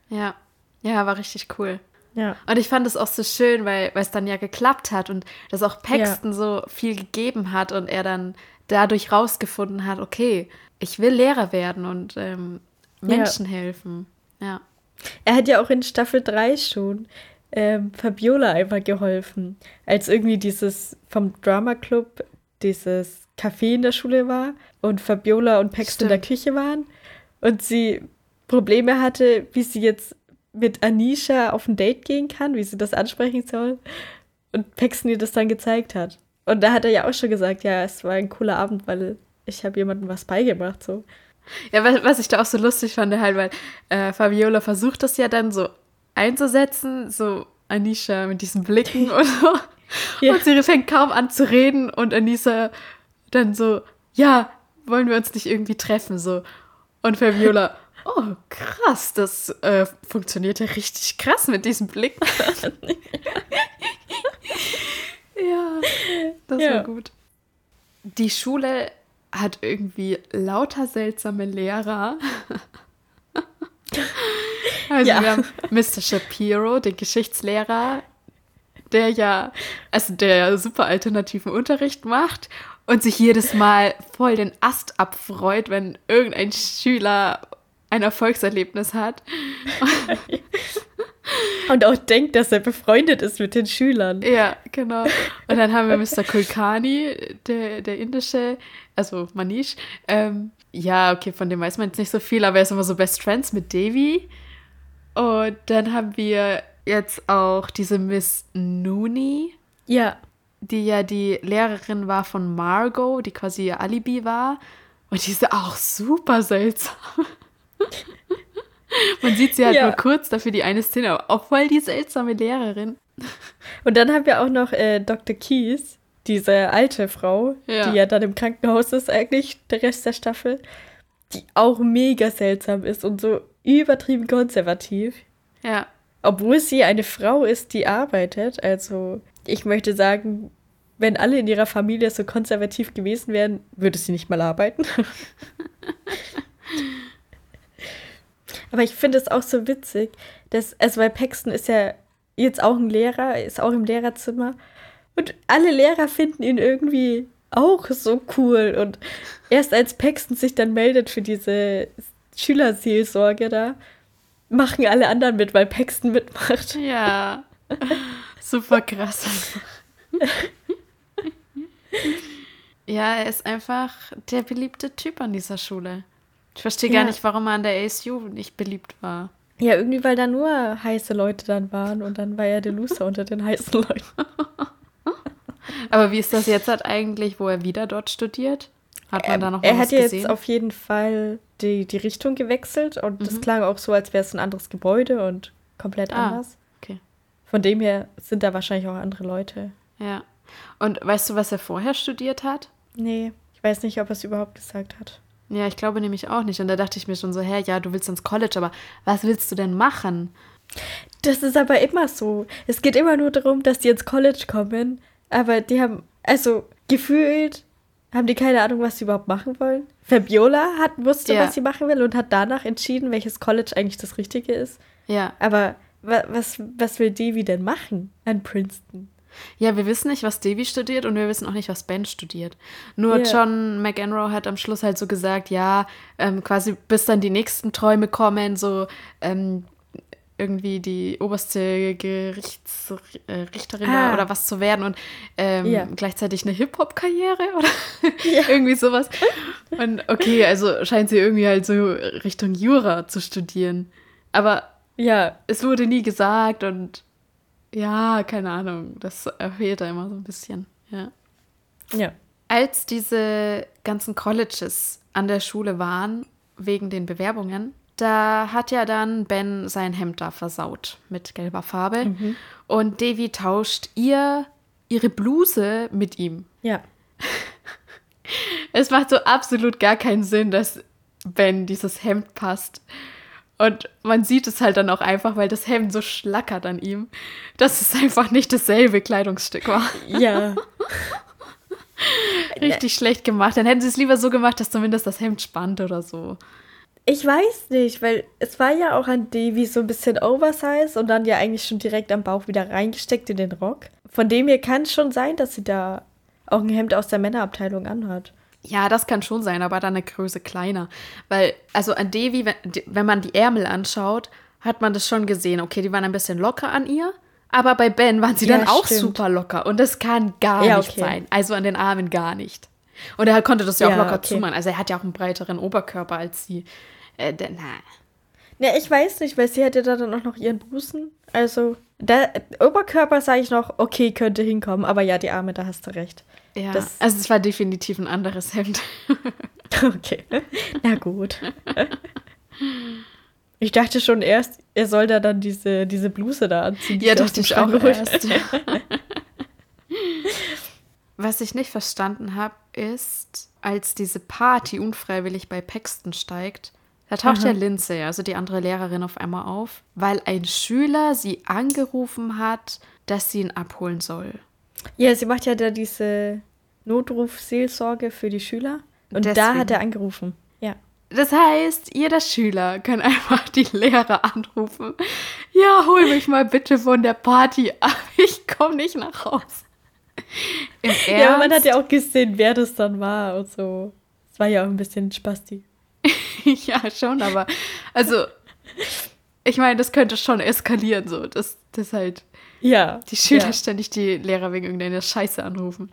Ja. Ja, war richtig cool. Ja. Und ich fand es auch so schön, weil es dann ja geklappt hat und dass auch Paxton so viel gegeben hat und er dann dadurch rausgefunden hat, okay, ich will Lehrer werden und ähm, Menschen helfen. Ja. Er hat ja auch in Staffel 3 schon ähm, Fabiola einmal geholfen, als irgendwie dieses vom Drama Club dieses Café in der Schule war und Fabiola und Paxton in der. Küche waren und sie Probleme hatte, wie sie jetzt mit Anisha auf ein Date gehen kann, wie sie das ansprechen soll und Paxton ihr das dann gezeigt hat. Und da hat er ja auch schon gesagt, ja, es war ein cooler Abend, weil ich habe jemandem was beigebracht, so. Ja, was, was ich da auch so lustig fand, halt, weil äh, Fabiola versucht das ja dann so einzusetzen, so Anisha mit diesen Blicken und so. Ja. Und sie fängt kaum an zu reden und Anisha dann so, ja, wollen wir uns nicht irgendwie treffen, so. Und Fabiola, oh, krass, das äh, funktioniert ja richtig krass mit diesem Blick. ja, das Ja. war gut. Die Schule hat irgendwie lauter seltsame Lehrer. Also Ja. wir haben Mr. Shapiro, den Geschichtslehrer, der ja, also der ja super alternativen Unterricht macht und sich jedes Mal voll den Ast abfreut, wenn irgendein Schüler ein Erfolgserlebnis hat. Und auch denkt, dass er befreundet ist mit den Schülern. Ja, genau. Und dann haben wir Mr. Kulkani, der, der indische, also Manish. Ähm, ja, okay, von dem weiß man jetzt nicht so viel, aber er ist immer so Best Friends mit Devi. Und dann haben wir jetzt auch diese Miss Nooney, Ja, die ja die Lehrerin war von Margot, die quasi ihr Alibi war. Und die ist auch super seltsam. Man sieht sie halt Ja. nur kurz dafür die eine Szene, aber auch voll die seltsame Lehrerin. Und dann haben wir auch noch äh, Dr. Keys, diese alte Frau, Ja. die ja dann im Krankenhaus ist, eigentlich der Rest der Staffel, die auch mega seltsam ist und so übertrieben konservativ. Ja, Obwohl sie eine Frau ist, die arbeitet. Also, ich möchte sagen, wenn alle in ihrer Familie so konservativ gewesen wären, würde sie nicht mal arbeiten. Aber ich finde es auch so witzig, dass, also weil Paxton ist ja jetzt auch ein Lehrer, ist auch im Lehrerzimmer. Und alle Lehrer finden ihn irgendwie auch so cool. Und erst als Paxton sich dann meldet für diese Schülerseelsorge da, machen alle anderen mit, weil Paxton mitmacht. Ja. Super krass. ja, er ist einfach der beliebte Typ an dieser Schule. Ich verstehe Ja. gar nicht, warum er an der ASU nicht beliebt war. Ja, irgendwie, weil da nur heiße Leute dann waren und dann war er der Loser unter den heißen Leuten. Aber wie ist das jetzt halt eigentlich, wo er wieder dort studiert? Hat man da noch er hat jetzt gesehen? auf jeden Fall die, die Richtung gewechselt und das Mhm. klang auch so, als wäre es ein anderes Gebäude und komplett Ah. anders. okay. Von dem her sind da wahrscheinlich auch andere Leute. Ja. Und weißt du, was er vorher studiert hat? Nee, ich weiß nicht, ob er es überhaupt gesagt hat. Ja, ich glaube nämlich auch nicht. Und da dachte ich mir schon so, hä, ja, du willst ins College, aber was willst du denn machen? Das ist aber immer so. Es geht immer nur darum, dass die ins College kommen, aber die haben, also gefühlt, haben die keine Ahnung, was sie überhaupt machen wollen. Fabiola hat, wusste, Ja. was sie machen will und hat danach entschieden, welches College eigentlich das Richtige ist. Ja. Aber wa was, was will Devi denn machen an Princeton? Ja, wir wissen nicht, was Davy studiert und wir wissen auch nicht, was Ben studiert. Nur Ja. John McEnroe hat am Schluss halt so gesagt, ja, ähm, quasi bis dann die nächsten Träume kommen, so ähm, irgendwie die oberste Gerichtsrichterin äh, Ah. oder was zu werden und ähm, Ja. gleichzeitig eine Hip-Hop-Karriere oder irgendwie sowas. Und okay, also scheint sie irgendwie halt so Richtung Jura zu studieren. Aber Ja, es wurde nie gesagt und ja, keine Ahnung, das fehlt da immer so ein bisschen, ja. ja. Als diese ganzen Colleges an der Schule waren, wegen den Bewerbungen, da hat ja dann Ben sein Hemd da versaut mit gelber Farbe und Devi tauscht ihr ihre Bluse mit ihm. Ja. Es macht so absolut gar keinen Sinn, dass Ben dieses Hemd passt. Und man sieht es halt dann auch einfach, weil das Hemd so schlackert an ihm, dass es einfach nicht dasselbe Kleidungsstück war. Ja. Richtig schlecht gemacht. Dann hätten sie es lieber so gemacht, dass zumindest das Hemd spannt oder so. Ich weiß nicht, weil es war ja auch an Devi so ein bisschen Oversize und dann ja eigentlich schon direkt am Bauch wieder reingesteckt in den Rock. Von dem her kann es schon sein, dass sie da auch ein Hemd aus der Männerabteilung anhat. Ja, das kann schon sein, aber dann eine Größe kleiner. Weil, also an Devi, wenn, wenn man die Ärmel anschaut, hat man das schon gesehen. Okay, die waren ein bisschen locker an ihr. Aber bei Ben waren sie Ja, dann auch stimmt. super locker. Und das kann gar Ja, nicht okay. sein. Also an den Armen gar nicht. Und er konnte das ja auch Ja, locker okay. zumachen. Also er hat ja auch einen breiteren Oberkörper als sie. Äh, der, na. Ja, ich weiß nicht, weil sie hätte da dann auch noch ihren Busen. Also, der Oberkörper sage ich noch, okay, könnte hinkommen, aber ja, die Arme, da hast du recht. Ja, Das- also es war definitiv ein anderes Hemd. Okay. Na gut. Ich dachte schon erst, er soll da dann diese, diese Bluse da anziehen. die Ja, dachte ich auch erst. Was ich nicht verstanden habe, ist, als diese Party unfreiwillig bei Paxton steigt, da taucht Aha. ja Lindsay, also die andere Lehrerin, auf einmal auf, weil ein Schüler sie angerufen hat, dass sie ihn abholen soll. Ja, sie macht ja da diese Notrufseelsorge für die Schüler. Und da Deswegen. hat er angerufen. Ja. Das heißt, jeder Schüler kann einfach die Lehrer anrufen. Ja, hol mich mal bitte von der Party ab. Ich komme nicht nach Hause. Im Ernst? Ja, man hat ja auch gesehen, wer das dann war und so. Es war ja auch ein bisschen Spasti. ja, schon, aber also ich meine, das könnte schon eskalieren, so, dass, dass halt Ja. die Schüler Ja. ständig die Lehrer wegen irgendeiner Scheiße anrufen.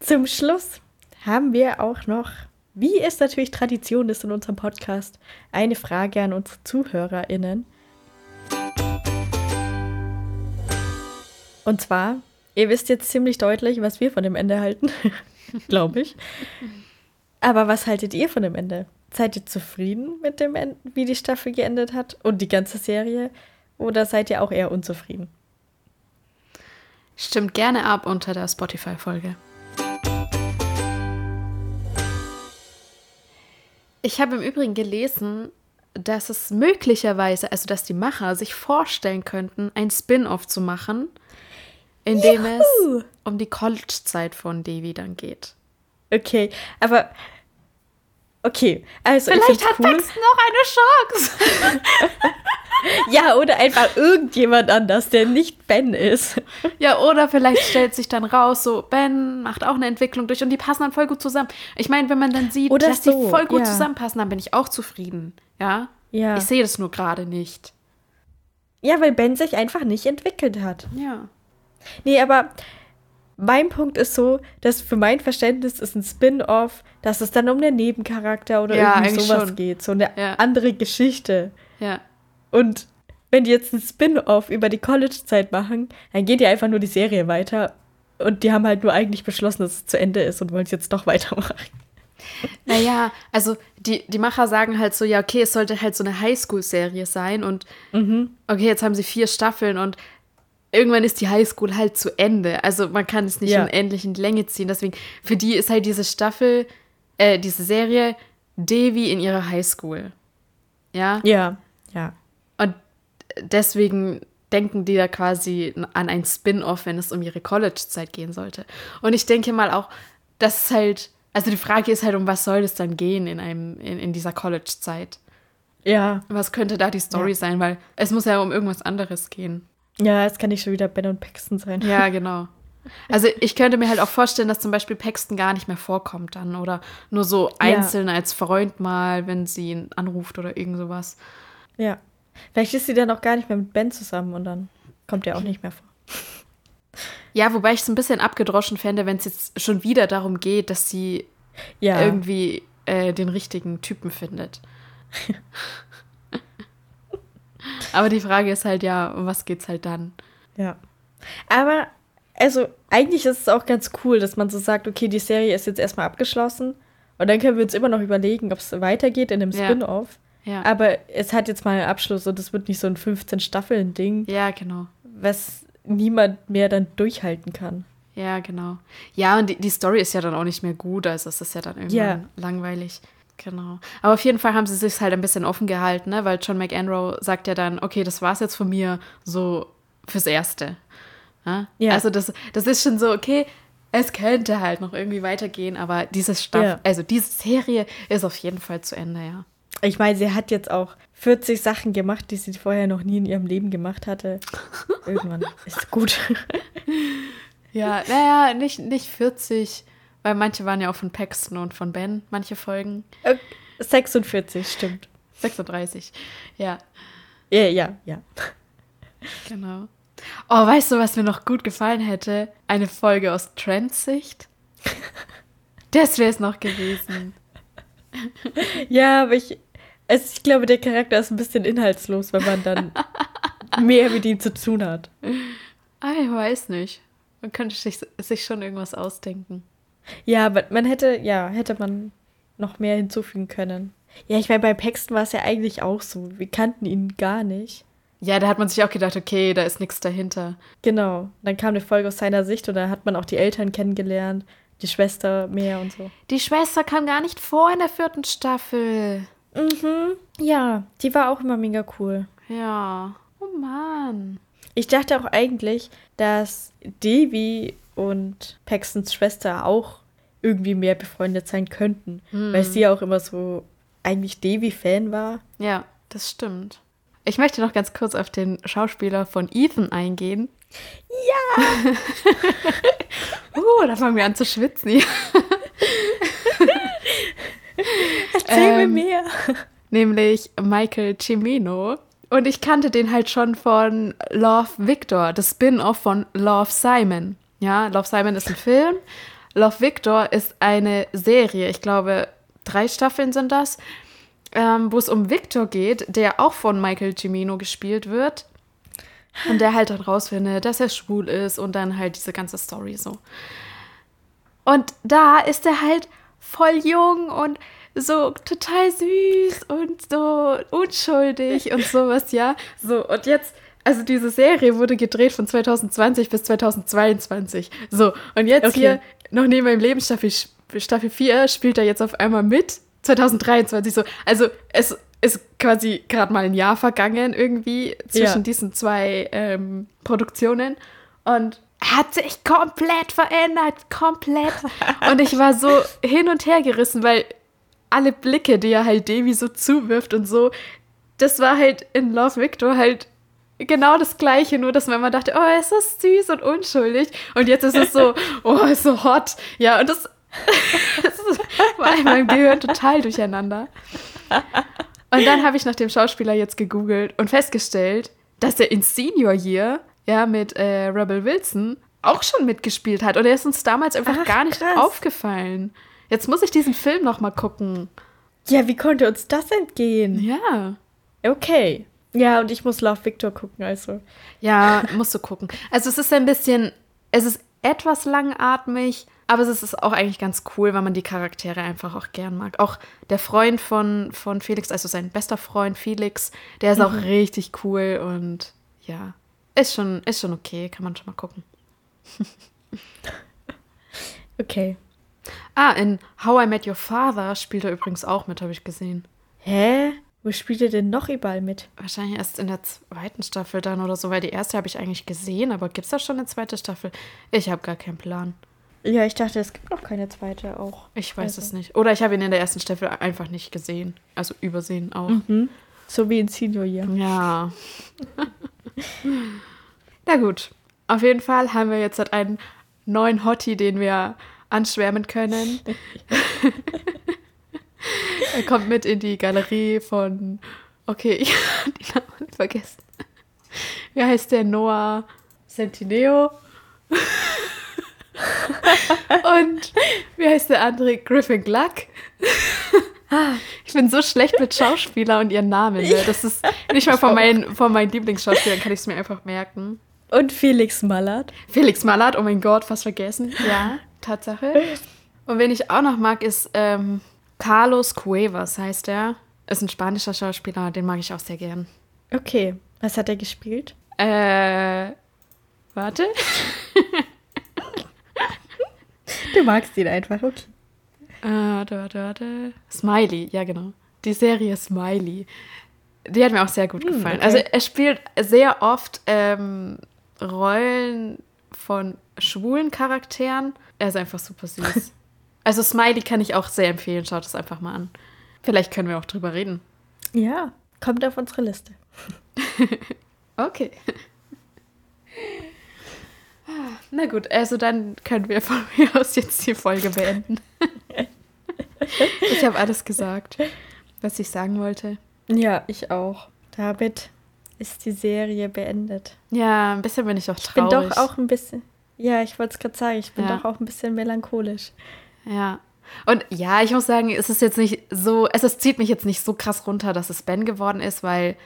Zum Schluss haben wir auch noch, wie es natürlich Tradition ist in unserem Podcast, eine Frage an unsere ZuhörerInnen. Und zwar, ihr wisst jetzt ziemlich deutlich, was wir von dem Ende halten, glaube ich. Aber was haltet ihr von dem Ende? Seid ihr zufrieden mit dem Ende, wie die Staffel geendet hat und die ganze Serie? Oder seid ihr auch eher unzufrieden? Stimmt gerne ab unter der Spotify-Folge. Ich habe im Übrigen gelesen, dass es möglicherweise, also dass die Macher sich vorstellen könnten, ein Spin-off zu machen, in dem Juhu! es um die College-Zeit von Devi dann geht. Okay, aber Okay, also Vielleicht ich hat cool. Paxton noch eine Chance. Ja, oder einfach irgendjemand anders, der nicht Ben ist. Ja, oder vielleicht stellt sich dann raus, so Ben macht auch eine Entwicklung durch und die passen dann voll gut zusammen. Ich meine, wenn man dann sieht, Oder dass so, die voll gut ja. zusammenpassen, dann bin ich auch zufrieden. Ja. Ja. Ich sehe das nur gerade nicht. Ja, weil Ben sich einfach nicht entwickelt hat. Ja. Nee, aber mein Punkt ist so, dass für mein Verständnis ist ein Spin-off, dass es dann um den Nebencharakter oder Ja, irgendwie sowas schon. geht. So eine Ja. andere Geschichte. Ja. Und wenn die jetzt ein Spin-off über die College-Zeit machen, dann geht ja einfach nur die Serie weiter. Und die haben halt nur eigentlich beschlossen, dass es zu Ende ist und wollen es jetzt doch weitermachen. Naja, also die, die Macher sagen halt so, ja, okay, es sollte halt so eine Highschool-Serie sein und okay, jetzt haben sie vier Staffeln und irgendwann ist die Highschool halt zu Ende. Also man kann es nicht Ja. unendlich in Länge ziehen. Deswegen, für die ist halt diese Staffel, äh, diese Serie Devi in ihrer Highschool. Ja? Ja, ja. Und deswegen denken die da quasi an ein Spin-off, wenn es um ihre College-Zeit gehen sollte. Und ich denke mal auch, dass es halt, also die Frage ist halt, um was soll es dann gehen in, einem, in, in dieser College-Zeit? Ja, Was könnte da die Story Ja. sein? Weil es muss ja um irgendwas anderes gehen. Ja, es kann nicht schon wieder Ben und Paxton sein. Ja, genau. Also ich könnte mir halt auch vorstellen, dass zum Beispiel Paxton gar nicht mehr vorkommt dann oder nur so einzeln als Freund mal, wenn sie ihn anruft oder irgend sowas. Ja. Vielleicht ist sie dann auch gar nicht mehr mit Ben zusammen und dann kommt er auch nicht mehr vor. Ja, wobei ich es ein bisschen abgedroschen fände, wenn es jetzt schon wieder darum geht, dass sie Ja. irgendwie äh, den richtigen Typen findet. Aber die Frage ist halt ja, um was geht's halt dann? Ja. Aber, also, eigentlich ist es auch ganz cool, dass man so sagt, okay, die Serie ist jetzt erstmal abgeschlossen. Und dann können wir uns immer noch überlegen, ob es weitergeht in dem Ja. Spin-off. Ja. Aber es hat jetzt mal einen Abschluss und es wird nicht so ein 15-Staffeln-Ding, ja, genau. was niemand mehr dann durchhalten kann. Ja, genau. Ja, und die, die Story ist ja dann auch nicht mehr gut, also es ist ja dann irgendwann Ja. langweilig. Genau. Aber auf jeden Fall haben sie sich halt ein bisschen offen gehalten, ne? weil John McEnroe sagt ja dann, okay, das war's jetzt von mir, so fürs Erste. Ja? Ja. Also das, das ist schon so, okay, es könnte halt noch irgendwie weitergehen, aber diese Staffel, Ja. also diese Serie ist auf jeden Fall zu Ende, ja. Ich meine, sie hat jetzt auch 40 Sachen gemacht, die sie vorher noch nie in ihrem Leben gemacht hatte. Irgendwann ist gut. Ja, naja, nicht, nicht 40, weil manche waren ja auch von Paxton und von Ben, manche Folgen. Äh, 46, stimmt. 36, ja. Ja, ja, ja. Genau. Oh, weißt du, was mir noch gut gefallen hätte? Eine Folge aus Trents Sicht. Das wäre es noch gewesen. Ja, aber ich, also ich glaube, der Charakter ist ein bisschen inhaltslos, wenn man dann mehr mit ihm zu tun hat. Ah, ich weiß nicht. Man könnte sich, sich schon irgendwas ausdenken. Ja, aber man hätte, ja, hätte man noch mehr hinzufügen können. Ja, ich meine, bei Paxton war es ja eigentlich auch so. Wir kannten ihn gar nicht. Ja, da hat man sich auch gedacht, okay, da ist nichts dahinter. Genau. Dann kam eine Folge aus seiner Sicht und da hat man auch die Eltern kennengelernt, die Schwester mehr und so. Die Schwester kam gar nicht vor in der vierten Staffel. Mhm. Ja, die war auch immer mega cool. Ja. Oh Mann. Ich dachte auch eigentlich, dass Devi und Paxtons Schwester auch irgendwie mehr befreundet sein könnten, weil sie auch immer so eigentlich Devi-Fan war. Ja, das stimmt. Ich möchte noch ganz kurz auf den Schauspieler von Ethan eingehen. Ja! uh, da fangen wir an zu schwitzen. Erzähl Ähm, mir mehr. Nämlich Michael Cimino. Und ich kannte den halt schon von Love Victor, das Spin-off von Love Simon. Ja, Love Simon ist ein Film. Love Victor ist eine Serie. Ich glaube, drei Staffeln sind das, ähm, wo es um Victor geht, der auch von Michael Cimino gespielt wird. Und der halt dann rausfindet, dass er schwul ist und dann halt diese ganze Story so. Und da ist er halt voll jung und so total süß und so unschuldig und sowas, ja. So, und jetzt, also diese Serie wurde gedreht von 2020 bis 2022. So, und jetzt Okay. hier, noch neben meinem Leben, Staffel, Staffel 4, spielt er jetzt auf einmal mit. 2023 so. Also, es ist quasi gerade mal ein Jahr vergangen irgendwie zwischen Ja. diesen zwei ähm, Produktionen. Und hat sich komplett verändert, komplett. Und ich war so hin und her gerissen, weil alle Blicke, die er halt Davy so zuwirft und so, das war halt in Love Victor halt genau das Gleiche, nur dass man immer dachte, oh, er ist so süß und unschuldig. Und jetzt ist es so, oh, ist so hot. Ja, und das, das war in meinem Gehirn total durcheinander. Und dann habe ich nach dem Schauspieler jetzt gegoogelt und festgestellt, dass er in Senior Year, ja, mit äh, Rebel Wilson auch schon mitgespielt hat. Und er ist uns damals einfach Ach, gar nicht krass. aufgefallen. Jetzt muss ich diesen Film noch mal gucken. Ja, wie konnte uns das entgehen? Ja. Okay. Ja, und ich muss Love Victor gucken, also. Ja, musst du gucken. Also es ist ein bisschen, es ist etwas langatmig, aber es ist auch eigentlich ganz cool, weil man die Charaktere einfach auch gern mag. Auch der Freund von, von Felix, also sein bester Freund Felix, der ist auch richtig cool und ja, ist schon, ist schon okay, kann man schon mal gucken. Okay. Ah, in How I Met Your Father spielt er übrigens auch mit, habe ich gesehen. Hä? Wo spielt ihr denn noch überall mit? Wahrscheinlich erst in der zweiten Staffel dann oder so, weil die erste habe ich eigentlich gesehen, aber gibt es da schon eine zweite Staffel? Ich habe gar keinen Plan. Ja, ich dachte, es gibt noch keine zweite auch. Ich weiß Also. es nicht. Oder ich habe ihn in der ersten Staffel einfach nicht gesehen. Also übersehen auch. Mhm. So wie in Senior Year. Ja. Na gut. Auf jeden Fall haben wir jetzt halt einen neuen Hottie, den wir anschwärmen können. er kommt mit in die Galerie von. Okay, ich habe die Namen vergessen. Wie heißt der? Noah Centineo. Und wie heißt der andere? Griffin Gluck. Ich bin so schlecht mit Schauspieler und ihren Namen. Ne? Das ist nicht mal von meinen, von meinen Lieblingsschauspielern, kann ich es mir einfach merken. Und Felix Mallard. Felix Mallard, oh mein Gott, fast vergessen. Ja, Tatsache. Und wen ich auch noch mag, ist ähm, Carlos Cuevas, heißt er. Ist ein spanischer Schauspieler, den mag ich auch sehr gern. Okay. Was hat er gespielt? Äh, warte. Du magst ihn einfach, okay. Äh, warte, warte, warte. Smiley, ja genau. Die Serie Smiley. Die hat mir auch sehr gut Hm, gefallen. okay. Also er spielt sehr oft ähm, Rollen von schwulen Charakteren. Er ist einfach super süß. also Smiley kann ich auch sehr empfehlen. Schaut es einfach mal an. Vielleicht können wir auch drüber reden. Ja, kommt auf unsere Liste. Okay. Ah, Na gut, also dann können wir von mir aus jetzt die Folge beenden. ich habe alles gesagt, was ich sagen wollte. Ja, ich auch. Damit ist die Serie beendet. Ja, ein bisschen bin ich auch Ich bin traurig. doch auch ein bisschen. Ja, ich wollte es gerade sagen, ich bin Ja. doch auch ein bisschen melancholisch. Ja. Und ja, ich muss sagen, es ist jetzt nicht so, es, es zieht mich jetzt nicht so krass runter, dass es Ben geworden ist, weil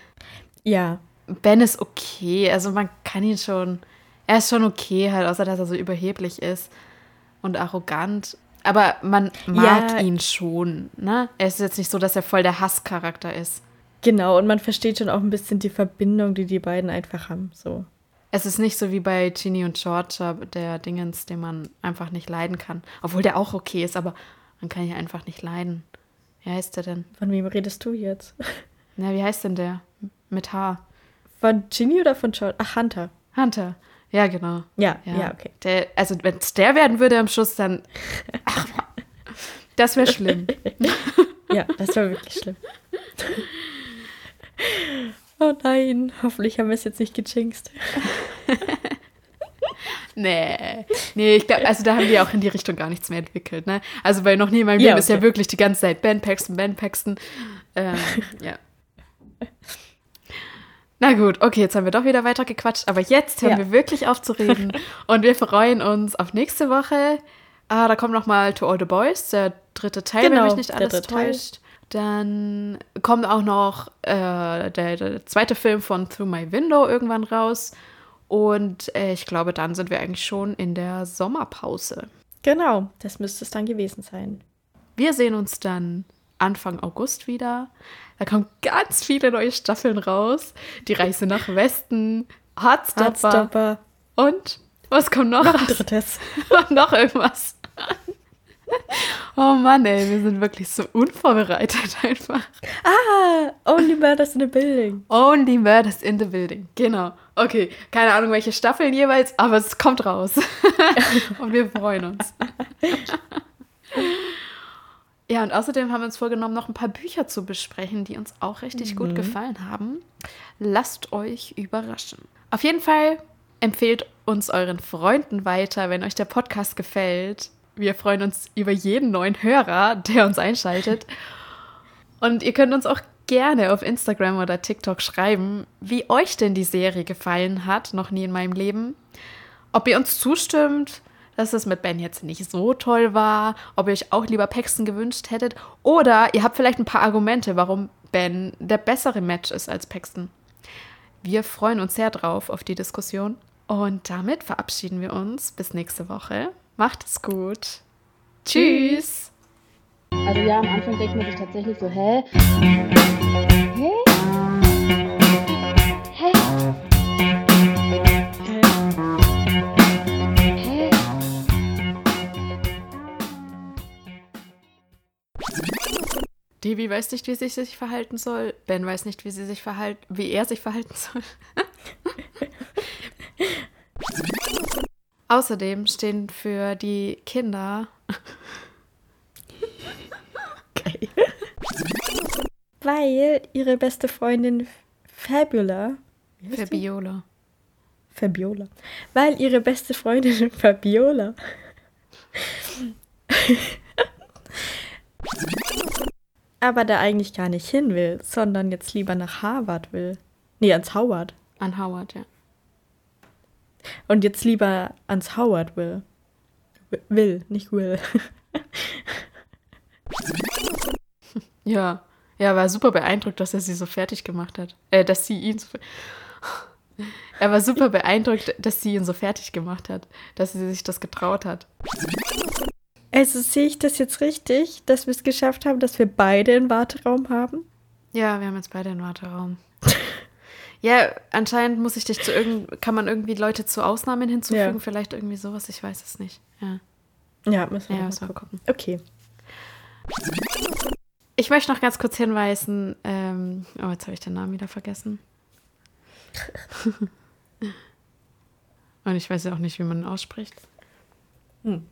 Ja, Ben ist okay. Also man kann ihn schon, er ist schon okay halt, außer dass er so überheblich ist und arrogant. Aber man mag Ja. ihn schon, ne? Er ist jetzt nicht so, dass er voll der Hasscharakter ist. genau. Und man versteht schon auch ein bisschen die Verbindung, die die beiden einfach haben. So. Es ist nicht so wie bei Ginny und Georgia, der Dingens, den man einfach nicht leiden kann. Obwohl der auch okay ist, aber man kann ihn einfach nicht leiden. Wie heißt der denn? Von wem redest du jetzt? Na, wie heißt denn der? Mit H. Von Ginny oder von George? Ach, Hunter. Hunter. Ja, genau. Ja, Ja, ja, okay. Der, also, wenn es der werden würde am Schluss, dann. Ach, das wäre schlimm. Ja, das war wirklich schlimm. Oh nein, hoffentlich haben wir es jetzt nicht gejinxt. Nee. Nee, ich glaube, also da haben wir auch in die Richtung gar nichts mehr entwickelt, ne? Also bei noch nie in meinem Ja, Leben ist ja okay. wirklich die ganze Zeit Ben Paxton, Ben Paxton. Ähm, ja. Na gut, okay, jetzt haben wir doch wieder weiter gequatscht, aber jetzt hören Ja. wir wirklich auf zu reden und wir freuen uns auf nächste Woche. Ah, da kommt noch mal To All the Boys, der dritte Teil, wenn Genau, mich nicht alles dritte Teil. Dann kommt auch noch äh, der, der zweite Film von Through My Window irgendwann raus. Und äh, ich glaube, dann sind wir eigentlich schon in der Sommerpause. Genau, das müsste es dann gewesen sein. Wir sehen uns dann Anfang August wieder. Da kommen ganz viele neue Staffeln raus. Die Reise nach Westen, Hardstopper. Hardstopper, Und was kommt noch? noch ein drittes. Noch irgendwas. Oh Mann, ey, wir sind wirklich so unvorbereitet einfach. Ah, Only Murders in a Building. Only Murders in the Building. Genau. Okay, keine Ahnung, welche Staffeln jeweils, aber es kommt raus. Und wir freuen uns. Ja, und außerdem haben wir uns vorgenommen, noch ein paar Bücher zu besprechen, die uns auch richtig gut gefallen haben. Lasst euch überraschen. Auf jeden Fall empfehlt uns euren Freunden weiter, wenn euch der Podcast gefällt. Wir freuen uns über jeden neuen Hörer, der uns einschaltet. Und ihr könnt uns auch gerne auf Instagram oder TikTok schreiben, wie euch denn die Serie gefallen hat, noch nie in meinem Leben. Ob ihr uns zustimmt, dass es mit Ben jetzt nicht so toll war, ob ihr euch auch lieber Paxton gewünscht hättet oder ihr habt vielleicht ein paar Argumente, warum Ben der bessere Match ist als Paxton. Wir freuen uns sehr drauf auf die Diskussion und damit verabschieden wir uns bis nächste Woche. Macht es gut. Tschüss. Also ja, am Anfang denkt man sich tatsächlich so, hä? Hä? Hä? Hä? Devi weiß nicht, wie sie sich verhalten soll. Ben weiß nicht, wie sie sich verhalten, wie er sich verhalten soll. Außerdem stehen für die Kinder Okay. Weil ihre beste Freundin Fabula. Fabiola. Fabiola. Weil ihre beste Freundin Fabiola. aber da eigentlich gar nicht hin will, sondern jetzt lieber nach Harvard will. Nee, ans Howard. An Howard, ja. Und jetzt lieber ans Howard will. Will, nicht will. Ja. Ja, war super beeindruckt, dass er sie so fertig gemacht hat. Äh, dass sie ihn so. Er war super beeindruckt, dass sie ihn so fertig gemacht hat, dass sie sich das getraut hat. Also sehe ich das jetzt richtig, dass wir es geschafft haben, dass wir beide einen Warteraum haben? Ja, wir haben jetzt beide einen Warteraum. Ja, anscheinend muss ich dich zu irgend, kann man irgendwie Leute zu Ausnahmen hinzufügen, Ja. vielleicht irgendwie sowas, ich weiß es nicht. Ja, Ja, müssen wir ja mal müssen wir gucken. gucken. Okay. Ich möchte noch ganz kurz hinweisen, ähm, oh, jetzt habe ich den Namen wieder vergessen. Und ich weiß ja auch nicht, wie man ihn ausspricht. Hm.